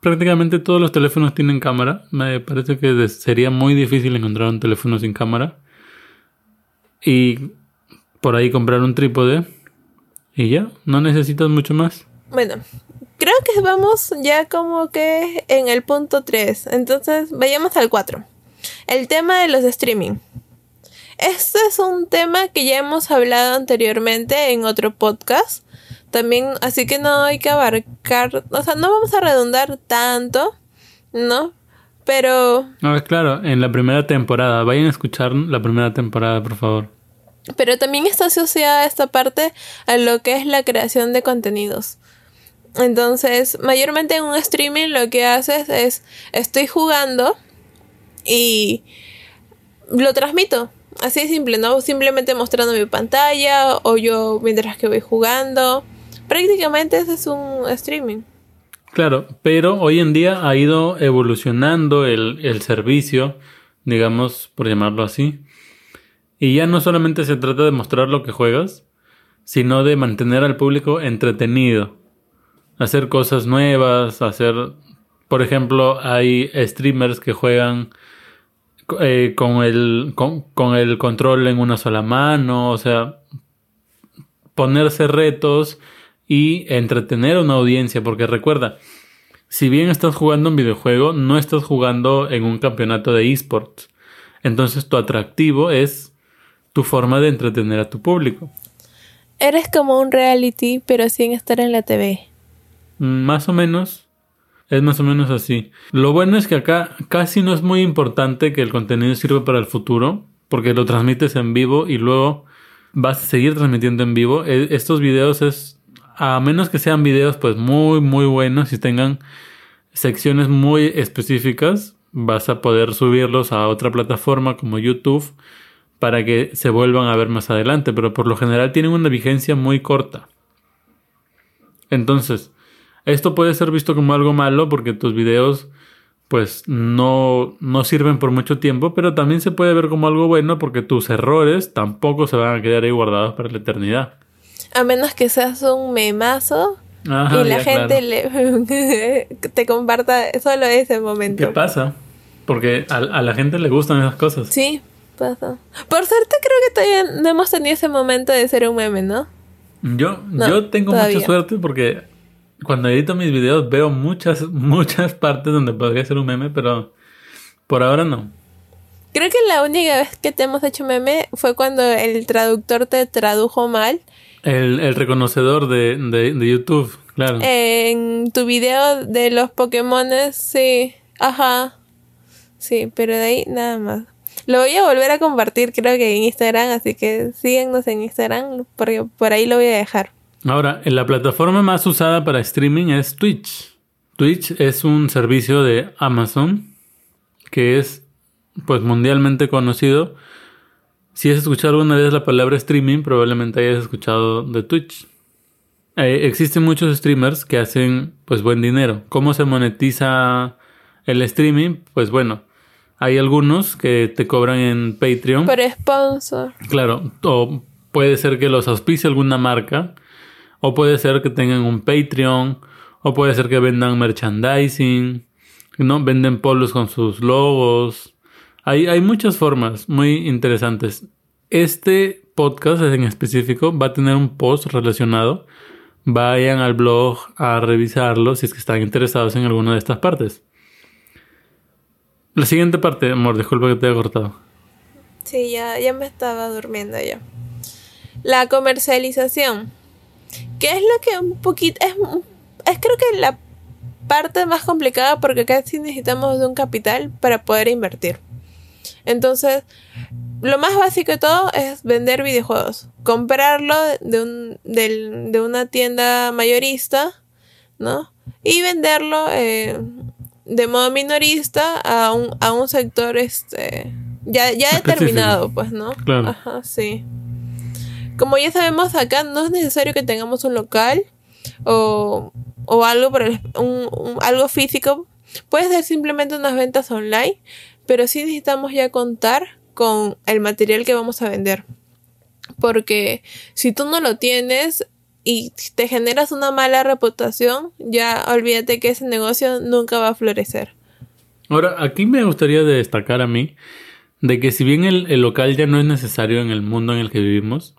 S1: prácticamente todos los teléfonos tienen cámara. Me parece que sería muy difícil encontrar un teléfono sin cámara. Y por ahí comprar un trípode. Y ya, no necesitas mucho más.
S2: Bueno, creo que vamos ya como que en el punto 3. Entonces, vayamos al 4. El tema de los streaming. Este es un tema que ya hemos hablado anteriormente en otro podcast. También, así que no hay que abarcar, o sea, no vamos a redundar tanto, ¿no? Pero...
S1: No, claro, en la primera temporada. Vayan a escuchar la primera temporada, por favor.
S2: Pero también está asociada esta parte a lo que es la creación de contenidos. Entonces, mayormente en un streaming lo que haces es, estoy jugando y lo transmito. Así de simple, ¿no? Simplemente mostrando mi pantalla o yo mientras que voy jugando. Prácticamente ese es un streaming.
S1: Claro, pero hoy en día ha ido evolucionando el, el servicio, digamos, por llamarlo así. Y ya no solamente se trata de mostrar lo que juegas, sino de mantener al público entretenido. Hacer cosas nuevas, hacer... Por ejemplo, hay streamers que juegan eh, con, el, con, el control en una sola mano, o sea, ponerse retos y entretener a una audiencia, porque recuerda, si bien estás jugando un videojuego, no estás jugando en un campeonato de esports. Entonces tu atractivo es tu forma de entretener a tu público.
S2: Eres como un reality, pero sin estar en la TV.
S1: Más o menos. Es más o menos así. Lo bueno es que acá casi no es muy importante que el contenido sirva para el futuro, porque lo transmites en vivo y luego vas a seguir transmitiendo en vivo. E, estos videos es, a menos que sean videos pues muy, muy buenos y tengan secciones muy específicas, vas a poder subirlos a otra plataforma como YouTube para que se vuelvan a ver más adelante, pero por lo general tienen una vigencia muy corta. Entonces, esto puede ser visto como algo malo porque tus videos pues no, no sirven por mucho tiempo, pero también se puede ver como algo bueno porque tus errores tampoco se van a quedar ahí guardados para la eternidad.
S2: A menos que seas un memazo y la gente le te comparta solo ese momento.
S1: ¿Qué pasa? Porque a, la gente le gustan esas cosas.
S2: Sí, pasa. Por suerte creo que todavía no hemos tenido ese momento de ser un meme, ¿no?
S1: Yo, yo tengo mucha suerte porque cuando edito mis videos veo muchas, muchas partes donde podría ser un meme, pero por ahora no.
S2: Creo que la única vez que te hemos hecho meme fue cuando el traductor te tradujo mal.
S1: El, el reconocedor de, de, de, YouTube, claro.
S2: En tu video de los Pokémon, sí. Ajá. Sí, pero de ahí nada más. Lo voy a volver a compartir, creo que en Instagram, así que síguenos en Instagram, porque por ahí lo voy a dejar.
S1: Ahora, la plataforma más usada para streaming es Twitch. Twitch es un servicio de Amazon que es pues mundialmente conocido. Si has escuchado alguna vez la palabra streaming, probablemente hayas escuchado de Twitch. Eh, existen muchos streamers que hacen pues buen dinero. ¿Cómo se monetiza el streaming? Pues bueno, hay algunos que te cobran en Patreon.
S2: Por sponsor.
S1: Claro, o puede ser que los auspicie alguna marca o puede ser que tengan un Patreon. O puede ser que vendan merchandising. ¿no? Venden polos con sus logos. Hay, hay muchas formas muy interesantes. Este podcast en específico va a tener un post relacionado. Vayan al blog a revisarlo si es que están interesados en alguna de estas partes. La siguiente parte, amor, disculpa que te haya cortado.
S2: Sí, ya, ya me estaba durmiendo ya. La comercialización. ¿Qué es lo que un poquito... Es, es creo que la parte más complicada porque casi necesitamos de un capital para poder invertir. Entonces, lo más básico de todo es vender videojuegos. Comprarlo de, un, de una tienda mayorista, ¿no? Y venderlo eh, de modo minorista a un, a un sector este ya, ya determinado, pues, ¿no?
S1: Claro.
S2: Ajá, sí. Como ya sabemos, acá no es necesario que tengamos un local o, o algo, por un, algo físico. Puede ser simplemente unas ventas online, pero sí necesitamos ya contar con el material que vamos a vender. Porque si tú no lo tienes y te generas una mala reputación, ya olvídate que ese negocio nunca va a florecer.
S1: Ahora, aquí me gustaría destacar a mí de que si bien el, el local ya no es necesario en el mundo en el que vivimos,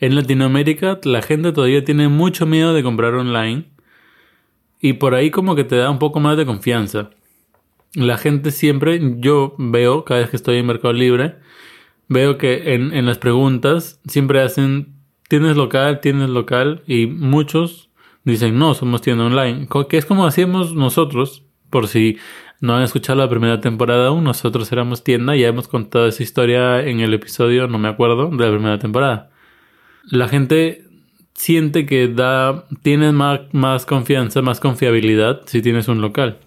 S1: en Latinoamérica la gente todavía tiene mucho miedo de comprar online y por ahí como que te da un poco más de confianza. La gente siempre, yo veo cada vez que estoy en Mercado Libre, veo que en, en las preguntas siempre hacen, ¿tienes local? ¿Tienes local? Y muchos dicen, no, somos tienda online, que es como hacíamos nosotros, por si no han escuchado la primera temporada aún, nosotros éramos tienda, ya hemos contado esa historia en el episodio, no me acuerdo, de la primera temporada la gente siente que da, tienes más, más confianza, más confiabilidad si tienes un local.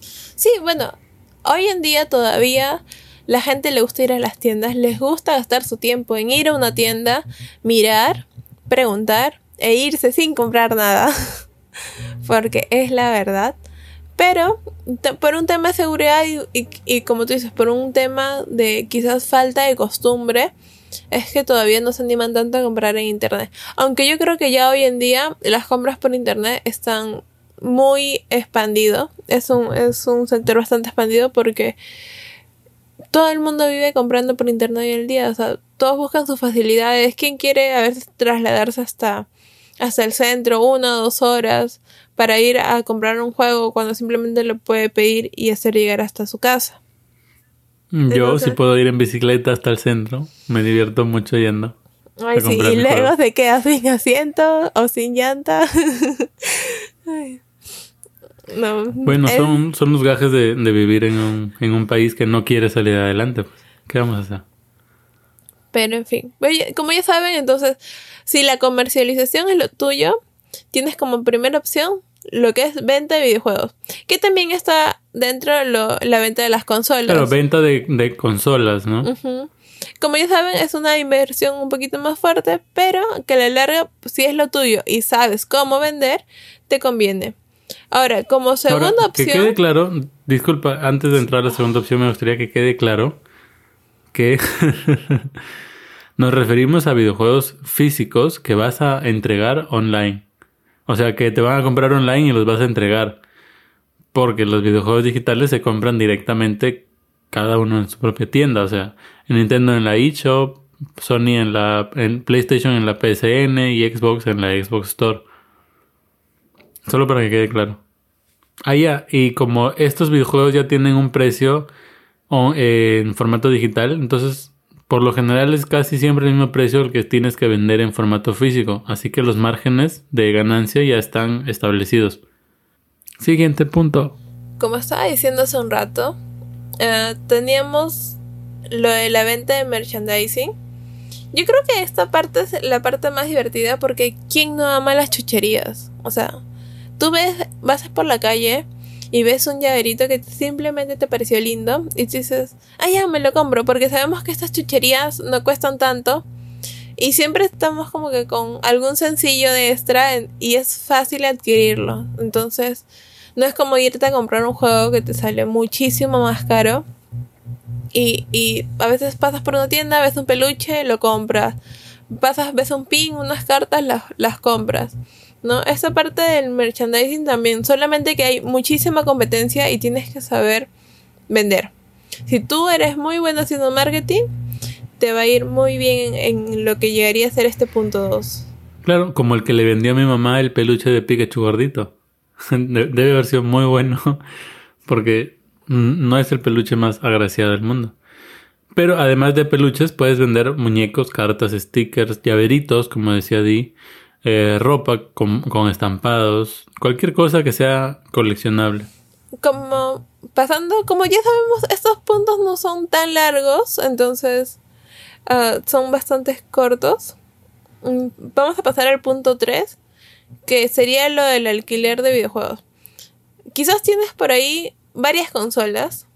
S2: Sí, bueno, hoy en día todavía la gente le gusta ir a las tiendas, les gusta gastar su tiempo en ir a una tienda, mirar, preguntar e irse sin comprar nada, porque es la verdad. Pero por un tema de seguridad y, y, como tú dices, por un tema de quizás falta de costumbre, es que todavía no se animan tanto a comprar en internet. Aunque yo creo que ya hoy en día las compras por internet están muy expandido. Es un, es un sector bastante expandido porque todo el mundo vive comprando por internet hoy en día. O sea, todos buscan sus facilidades. ¿Quién quiere a veces trasladarse hasta, hasta el centro una o dos horas para ir a comprar un juego cuando simplemente lo puede pedir y hacer llegar hasta su casa?
S1: Yo, si puedo ir en bicicleta hasta el centro, me divierto mucho yendo.
S2: Ay, sí, y luego se queda sin asiento o sin llanta. No,
S1: Bueno,
S2: es-
S1: son, son los gajes de, de vivir en un, en un país que no quiere salir adelante. Pues. ¿Qué vamos a hacer?
S2: Pero en fin, Oye, como ya saben, entonces, si la comercialización es lo tuyo, tienes como primera opción lo que es venta de videojuegos, que también está dentro de lo- la venta de las consolas.
S1: Claro, venta de, de consolas, ¿no?
S2: Como ya saben, es una inversión un poquito más fuerte, pero que a la larga, si es lo tuyo y sabes cómo vender, te conviene. Ahora, como segunda
S1: Ahora,
S2: opción,
S1: Que quede claro, disculpa, antes de entrar a la segunda opción me gustaría que quede claro que nos referimos a videojuegos físicos que vas a entregar online. O sea, que te van a comprar online y los vas a entregar. Porque los videojuegos digitales se compran directamente cada uno en su propia tienda. O sea, en Nintendo en la eShop, Sony en la en PlayStation en la PSN y Xbox en la Xbox Store. Solo para que quede claro. Ah, ya. Y como estos videojuegos ya tienen un precio eh, en formato digital, entonces por lo general es casi siempre el mismo precio el que tienes que vender en formato físico. Así que los márgenes de ganancia ya están establecidos. Siguiente punto.
S2: como estaba diciendo hace un rato, eh, teníamos lo de la venta de merchandising. Yo creo que esta parte es la parte más divertida porque ¿quién no ama las chucherías? O sea, tú ves, vas por la calle y ves un llaverito que simplemente te pareció lindo y dices, ah, ya me lo compro porque sabemos que estas chucherías no cuestan tanto y siempre estamos como que con algún sencillo de extra y es fácil adquirirlo. Entonces, no es como irte a comprar un juego que te sale muchísimo más caro. Y, y a veces pasas por una tienda, ves un peluche, lo compras. Pasas, ves un pin, unas cartas, las, las compras. ¿No? Esa parte del merchandising también. Solamente que hay muchísima competencia y tienes que saber vender. Si tú eres muy bueno haciendo marketing, te va a ir muy bien en, lo que llegaría a ser este punto 2.
S1: Claro, como el que le vendió a mi mamá el peluche de Pikachu gordito. De- Debe haber sido muy bueno porque no es el peluche más agraciado del mundo. Pero además de peluches puedes vender muñecos, cartas, stickers, llaveritos, como decía Di, eh, ropa con, con estampados, cualquier cosa que sea coleccionable.
S2: como pasando, como ya sabemos, estos puntos no son tan largos, entonces ah, son bastante cortos. Mm, Vamos a pasar al punto 3, que sería lo del alquiler de videojuegos. Quizás tienes por ahí varias consolas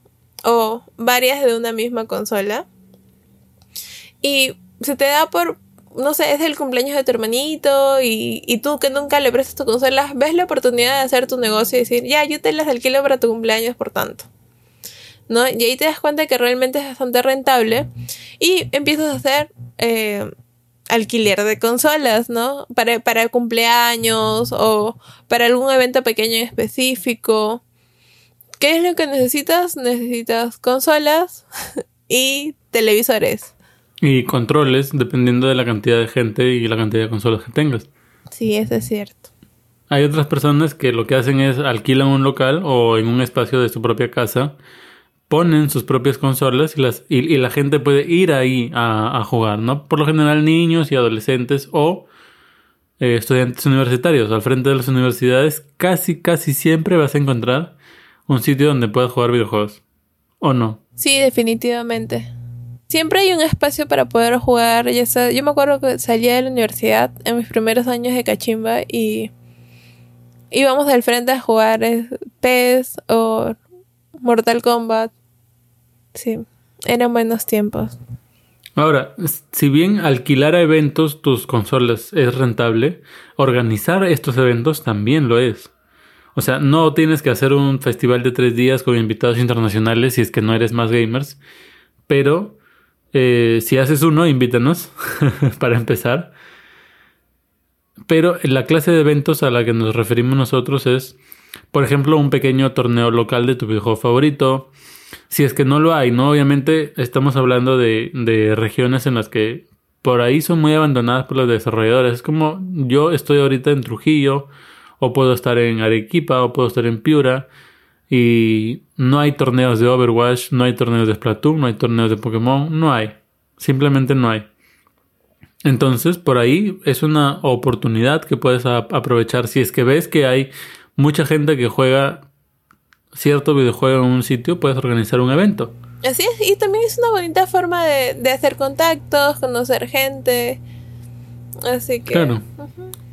S2: o varias de una misma consola y se te da por, no sé, es el cumpleaños de tu hermanito y, y tú que nunca le prestas tu consola, ves la oportunidad de hacer tu negocio y decir, ya, yo te las alquilo para tu cumpleaños por tanto. ¿No? Y ahí te das cuenta que realmente es bastante rentable y empiezas a hacer eh, alquiler de consolas, ¿no? Para, para cumpleaños o para algún evento pequeño en específico. ¿Qué es lo que necesitas? Necesitas consolas y televisores.
S1: Y controles dependiendo de la cantidad de gente y la cantidad de consolas que tengas.
S2: Sí, eso es cierto.
S1: Hay otras personas que lo que hacen es alquilan un local o en un espacio de su propia casa, ponen sus propias consolas y, las, y, y la gente puede ir ahí a, a jugar, ¿no? Por lo general niños y adolescentes o eh, estudiantes universitarios. Al frente de las universidades casi, casi siempre vas a encontrar un sitio donde puedas jugar videojuegos. ¿O no?
S2: Sí, definitivamente. Siempre hay un espacio para poder jugar. Ya sea, yo me acuerdo que salía de la universidad en mis primeros años de cachimba y íbamos al frente a jugar PES o Mortal Kombat. Sí, eran buenos tiempos.
S1: Ahora, si bien alquilar a eventos tus consolas es rentable, organizar estos eventos también lo es. O sea, no tienes que hacer un festival de tres días con invitados internacionales si es que no eres más gamers, pero eh, si haces uno, invítanos para empezar. Pero la clase de eventos a la que nos referimos nosotros es, por ejemplo, un pequeño torneo local de tu videojuego favorito. Si es que no lo hay, ¿no? Obviamente estamos hablando de, de regiones en las que por ahí son muy abandonadas por los desarrolladores. Es como yo estoy ahorita en Trujillo, o puedo estar en Arequipa, o puedo estar en Piura, y no hay torneos de Overwatch, no hay torneos de Splatoon, no hay torneos de Pokémon, no hay. Simplemente no hay. Entonces, por ahí es una oportunidad que puedes aprovechar si es que ves que hay mucha gente que juega cierto videojuego en un sitio, puedes organizar un evento.
S2: Así es, y también es una bonita forma de, de hacer contactos, conocer gente. Así que.
S1: Claro.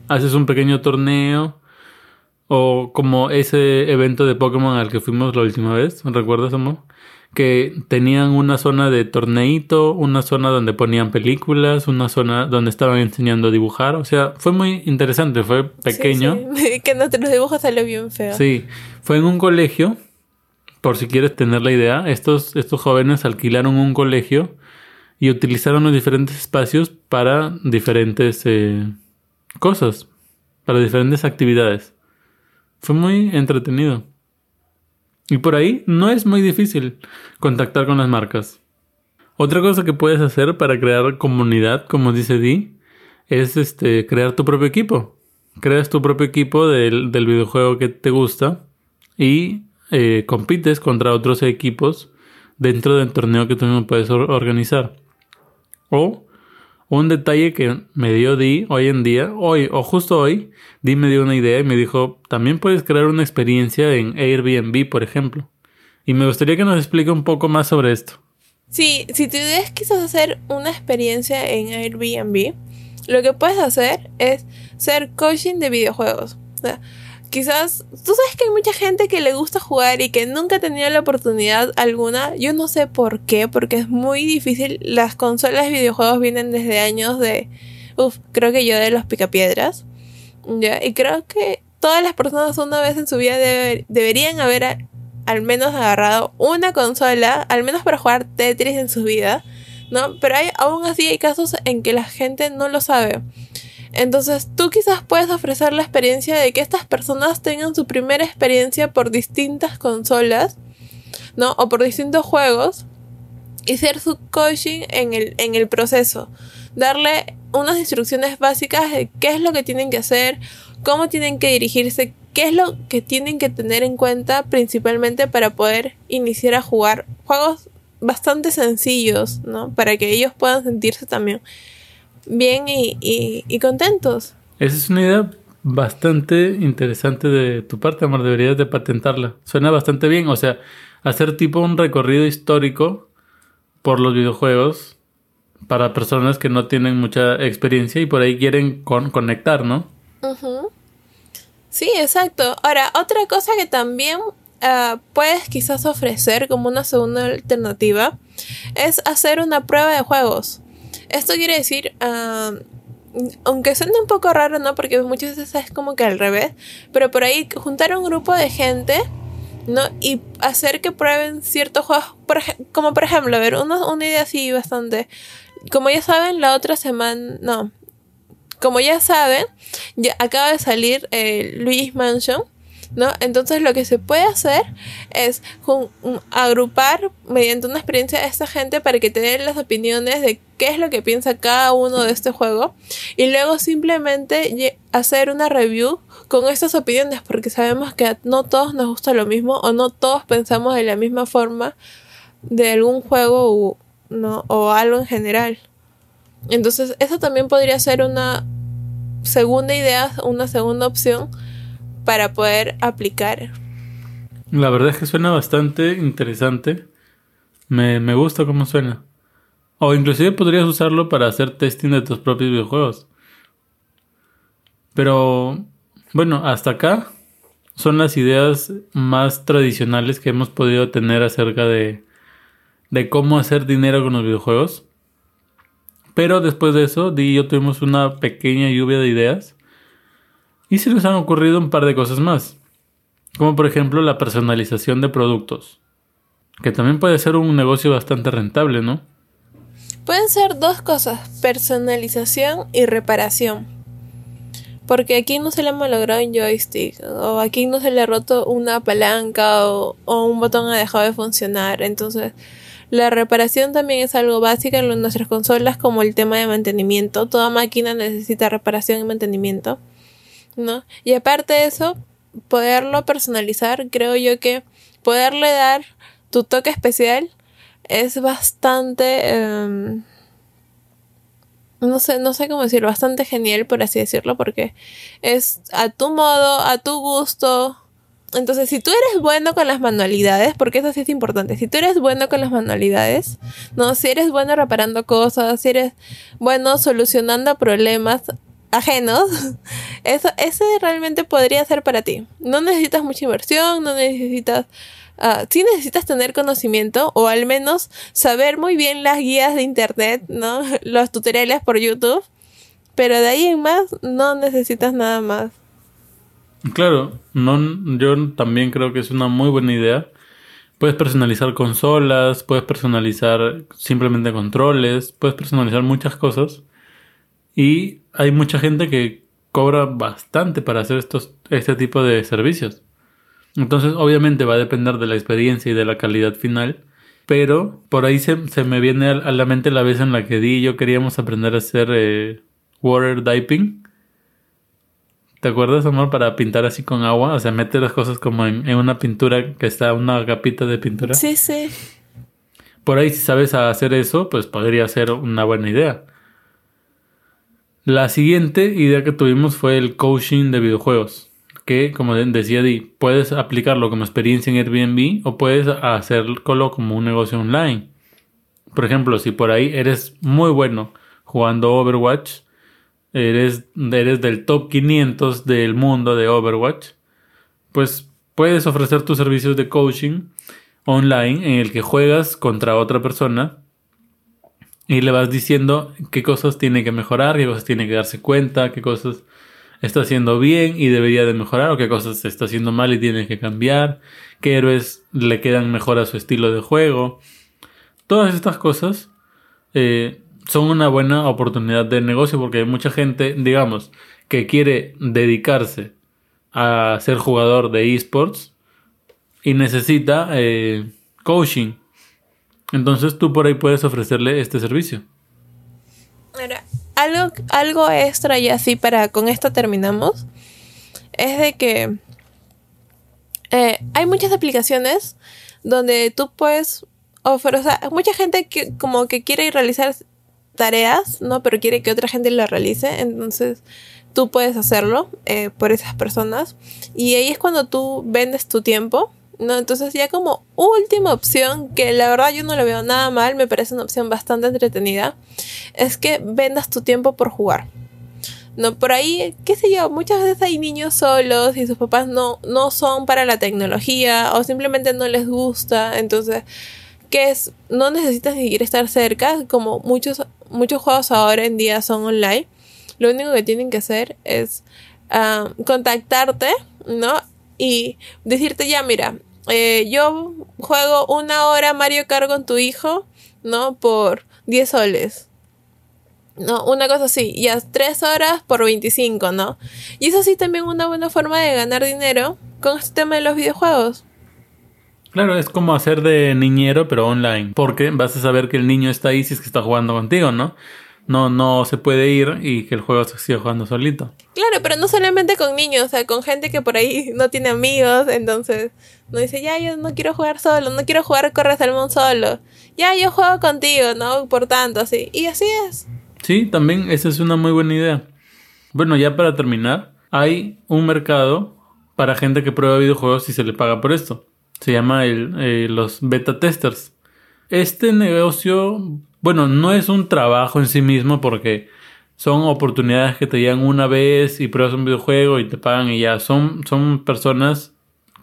S1: Haces un pequeño torneo. O como ese evento de Pokémon al que fuimos la última vez, ¿recuerdas, amor? Que tenían una zona de torneito, una zona donde ponían películas, una zona donde estaban enseñando a dibujar. O sea, fue muy interesante, fue pequeño.
S2: Sí, que nuestros dibujos salió bien feo.
S1: Sí, fue en un colegio por si quieres tener la idea, estos, estos jóvenes alquilaron un colegio y utilizaron los diferentes espacios para diferentes eh, cosas, para diferentes actividades. Fue muy entretenido. Y por ahí no es muy difícil contactar con las marcas. Otra cosa que puedes hacer para crear comunidad, como dice Di, es este, crear tu propio equipo. Creas tu propio equipo del, del videojuego que te gusta y eh, compites contra otros equipos dentro del torneo que tú mismo puedes organizar. O un detalle que me dio Di hoy en día, hoy o justo hoy, Di me dio una idea y me dijo, también puedes crear una experiencia en Airbnb, por ejemplo. Y me gustaría que nos explique un poco más sobre esto.
S2: Sí, si tu idea es hacer una experiencia en Airbnb, lo que puedes hacer es ser coaching de videojuegos. O sea, quizás, tú sabes que hay mucha gente que le gusta jugar y que nunca ha tenido la oportunidad alguna. Yo no sé por qué, porque es muy difícil. Las consolas de videojuegos vienen desde años de, Uf, creo que yo de los picapiedras. Ya, y creo que todas las personas una vez en su vida deberían haber al menos agarrado una consola, al menos para jugar Tetris en su vida, ¿no? Pero hay, aún así hay casos en que la gente no lo sabe. Entonces tú quizás puedes ofrecer la experiencia de que estas personas tengan su primera experiencia por distintas consolas, ¿no? O por distintos juegos y ser su coaching en el, en el proceso. Darle unas instrucciones básicas de qué es lo que tienen que hacer, cómo tienen que dirigirse, qué es lo que tienen que tener en cuenta principalmente para poder iniciar a jugar juegos bastante sencillos, ¿no? Para que ellos puedan sentirse también bien y, contentos.
S1: Esa es una idea bastante interesante de tu parte, amor. Deberías de patentarla. Suena bastante bien. O sea, hacer tipo un recorrido histórico por los videojuegos para personas que no tienen mucha experiencia y por ahí quieren conectar, ¿no?
S2: Sí, exacto. Ahora, otra cosa que también ah, puedes quizás ofrecer como una segunda alternativa es hacer una prueba de juegos. Esto quiere decir, aunque suene un poco raro, ¿no? Porque muchas veces es como que al revés, pero por ahí juntar un grupo de gente, ¿no? Y hacer que prueben ciertos juegos, como por ejemplo, a ver, una, una idea así bastante. Como ya saben, la otra semana, no, como ya saben, ya acaba de salir eh, Luis Mansion. ¿No? Entonces lo que se puede hacer es agrupar mediante una experiencia a esta gente para que te den las opiniones de qué es lo que piensa cada uno de este juego y luego simplemente hacer una review con estas opiniones porque sabemos que no todos nos gusta lo mismo o no todos pensamos de la misma forma de algún juego o, o algo en general. Entonces, eso también podría ser una segunda idea, una segunda opción para poder aplicar.
S1: La verdad es que suena bastante interesante. Me, me gusta cómo suena. O inclusive podrías usarlo para hacer testing de tus propios videojuegos. Pero bueno, hasta acá son las ideas más tradicionales que hemos podido tener acerca de, de cómo hacer dinero con los videojuegos. Pero después de eso, Di y yo tuvimos una pequeña lluvia de ideas y se nos han ocurrido un par de cosas más, como por ejemplo la personalización de productos, que también puede ser un negocio bastante rentable, ¿no?
S2: Pueden ser dos cosas, personalización y reparación. Porque aquí no se le ha malogrado un joystick, o aquí no se le ha roto una palanca, o, o un botón ha dejado de funcionar. Entonces, la reparación también es algo básico en nuestras consolas, como el tema de mantenimiento. Toda máquina necesita reparación y mantenimiento. ¿No? Y aparte de eso, poderlo personalizar, creo yo que poderle dar tu toque especial es bastante... Em, no sé, no sé cómo decirlo, bastante genial, por así decirlo, porque es a tu modo, a tu gusto, Entonces, si tú eres bueno con las manualidades, porque eso sí es importante, si tú eres bueno con las manualidades, ¿no? Si eres bueno reparando cosas, si eres bueno solucionando problemas ajenos, eso, ese realmente podría ser para ti. No necesitas mucha inversión, no necesitas... Uh, sí necesitas tener conocimiento o al menos saber muy bien las guías de internet, ¿no? Los tutoriales por YouTube. Pero de ahí en más no necesitas nada más.
S1: Claro, no, yo también creo que es una muy buena idea. Puedes personalizar consolas, puedes personalizar simplemente controles, puedes personalizar muchas cosas. Y hay mucha gente que cobra bastante para hacer estos, este tipo de servicios. Entonces, obviamente va a depender de la experiencia y de la calidad final. Pero por ahí se, me viene a, la mente la vez en la que Di y yo queríamos aprender a hacer eh, water dipping. ¿Te acuerdas, amor? Para pintar así con agua. O sea, meter las cosas como en, una pintura que está una capita de pintura.
S2: Sí, sí.
S1: Por ahí, si sabes hacer eso, pues podría ser una buena idea. La siguiente idea que tuvimos fue el coaching de videojuegos. Que, como decía Di, puedes aplicarlo como experiencia en Airbnb o puedes hacerlo como un negocio online. Por ejemplo, si por ahí eres muy bueno jugando Overwatch, eres, eres del top 500 del mundo de Overwatch, pues puedes ofrecer tus servicios de coaching online en el que juegas contra otra persona y le vas diciendo qué cosas tiene que mejorar, qué cosas tiene que darse cuenta, qué cosas está haciendo bien y debería de mejorar o qué cosas está haciendo mal y tiene que cambiar, qué héroes le quedan mejor a su estilo de juego. Todas estas cosas eh, son una buena oportunidad de negocio porque hay mucha gente, digamos, que quiere dedicarse a ser jugador de esports y necesita eh, coaching. Entonces tú por ahí puedes ofrecerle este servicio.
S2: Ahora, algo, algo extra y así para con esto terminamos es de que eh, hay muchas aplicaciones donde tú puedes ofrecer, mucha gente que como que quiere realizar tareas, ¿no? Pero quiere que otra gente lo realice, entonces tú puedes hacerlo eh, por esas personas. Y ahí es cuando tú vendes tu tiempo, ¿no? Entonces ya como última opción, que la verdad yo no lo veo nada mal, me parece una opción bastante entretenida, es que vendas tu tiempo por jugar. No, por ahí, qué sé yo, muchas veces hay niños solos y sus papás no, no son para la tecnología o simplemente no les gusta, entonces que es, no necesitas ni estar cerca, como muchos, muchos juegos ahora en día son online. Lo único que tienen que hacer es ah, contactarte, ¿no? Y decirte ya, mira, eh, yo juego una hora Mario Kart con tu hijo, ¿no? Por 10 soles. No, una cosa así, ya 3 horas por 25, ¿no? Y eso sí también una buena forma de ganar dinero con este tema de los videojuegos.
S1: Claro, es como hacer de niñero pero online, porque vas a saber que el niño está ahí si es que está jugando contigo, ¿no? No, no se puede ir y que el juego se siga jugando solito.
S2: Claro, pero no solamente con niños, o sea, con gente que por ahí no tiene amigos, entonces no dice, ya, yo no quiero jugar solo, no quiero jugar Corre Salmón solo. Ya, yo juego contigo, ¿no? Por tanto, así. Y así es.
S1: Sí, también esa es una muy buena idea. Bueno, ya para terminar, hay un mercado para gente que prueba videojuegos y se le paga por esto. Se llama el, eh, los beta testers. Este negocio, bueno, no es un trabajo en sí mismo porque son oportunidades que te llegan una vez y pruebas un videojuego y te pagan y ya. Son, son personas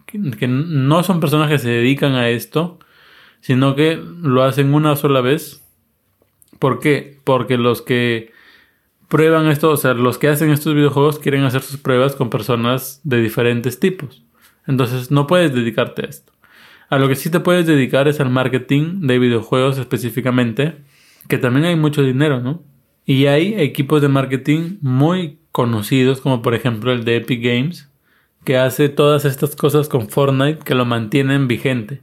S1: que, no son personas que se dedican a esto, sino que lo hacen una sola vez. ¿Por qué? Porque los que prueban esto, o sea, los que hacen estos videojuegos quieren hacer sus pruebas con personas de diferentes tipos. Entonces no puedes dedicarte a esto. A lo que sí te puedes dedicar es al marketing de videojuegos específicamente, que también hay mucho dinero, ¿no? Y hay equipos de marketing muy conocidos, como por ejemplo el de Epic Games, que hace todas estas cosas con Fortnite que lo mantienen vigente.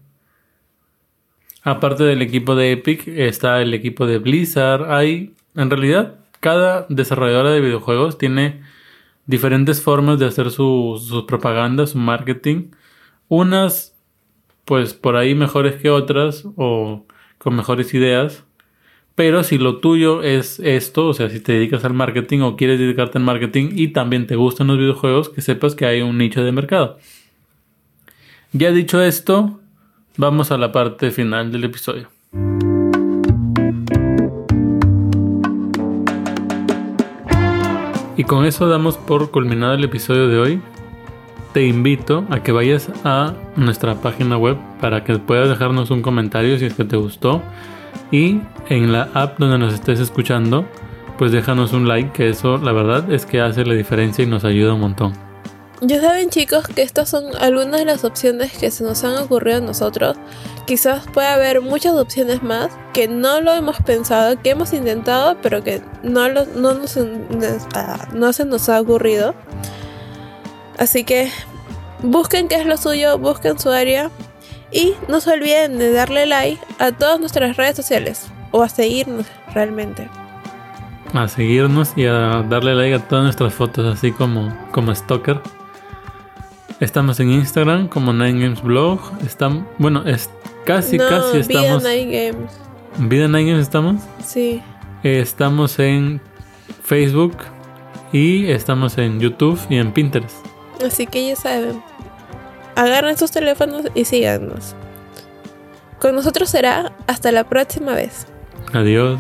S1: Aparte del equipo de Epic está el equipo de Blizzard. Hay, en realidad, cada desarrolladora de videojuegos tiene diferentes formas de hacer su, su propaganda, su marketing. Unas, pues por ahí mejores que otras o con mejores ideas. Pero si lo tuyo es esto, o sea, si te dedicas al marketing o quieres dedicarte al marketing y también te gustan los videojuegos, que sepas que hay un nicho de mercado. Ya dicho esto, vamos a la parte final del episodio. Y con eso damos por culminado el episodio de hoy. Te invito a que vayas a nuestra página web para que puedas dejarnos un comentario si es que te gustó. Y en la app donde nos estés escuchando, pues déjanos un like, que eso la verdad es que hace la diferencia y nos ayuda un montón.
S2: Ya saben chicos que estas son algunas de las opciones que se nos han ocurrido a nosotros. Quizás pueda haber muchas opciones más que no lo hemos pensado, que hemos intentado, pero que no, lo, no, nos, ah, no se nos ha ocurrido. Así que busquen qué es lo suyo, busquen su área y no se olviden de darle like a todas nuestras redes sociales o a seguirnos realmente.
S1: A seguirnos y a darle like a todas nuestras fotos, así como, como Stalker. Estamos en Instagram como Nine Games Blog. Estamos, bueno, es casi, casi estamos.
S2: Vida Nine Games.
S1: ¿Vida Nine Games estamos?
S2: Sí.
S1: estamos en Facebook y estamos en YouTube y en Pinterest.
S2: Así que ya saben. Agarren sus teléfonos y síganos. Con nosotros será hasta la próxima vez.
S1: Adiós.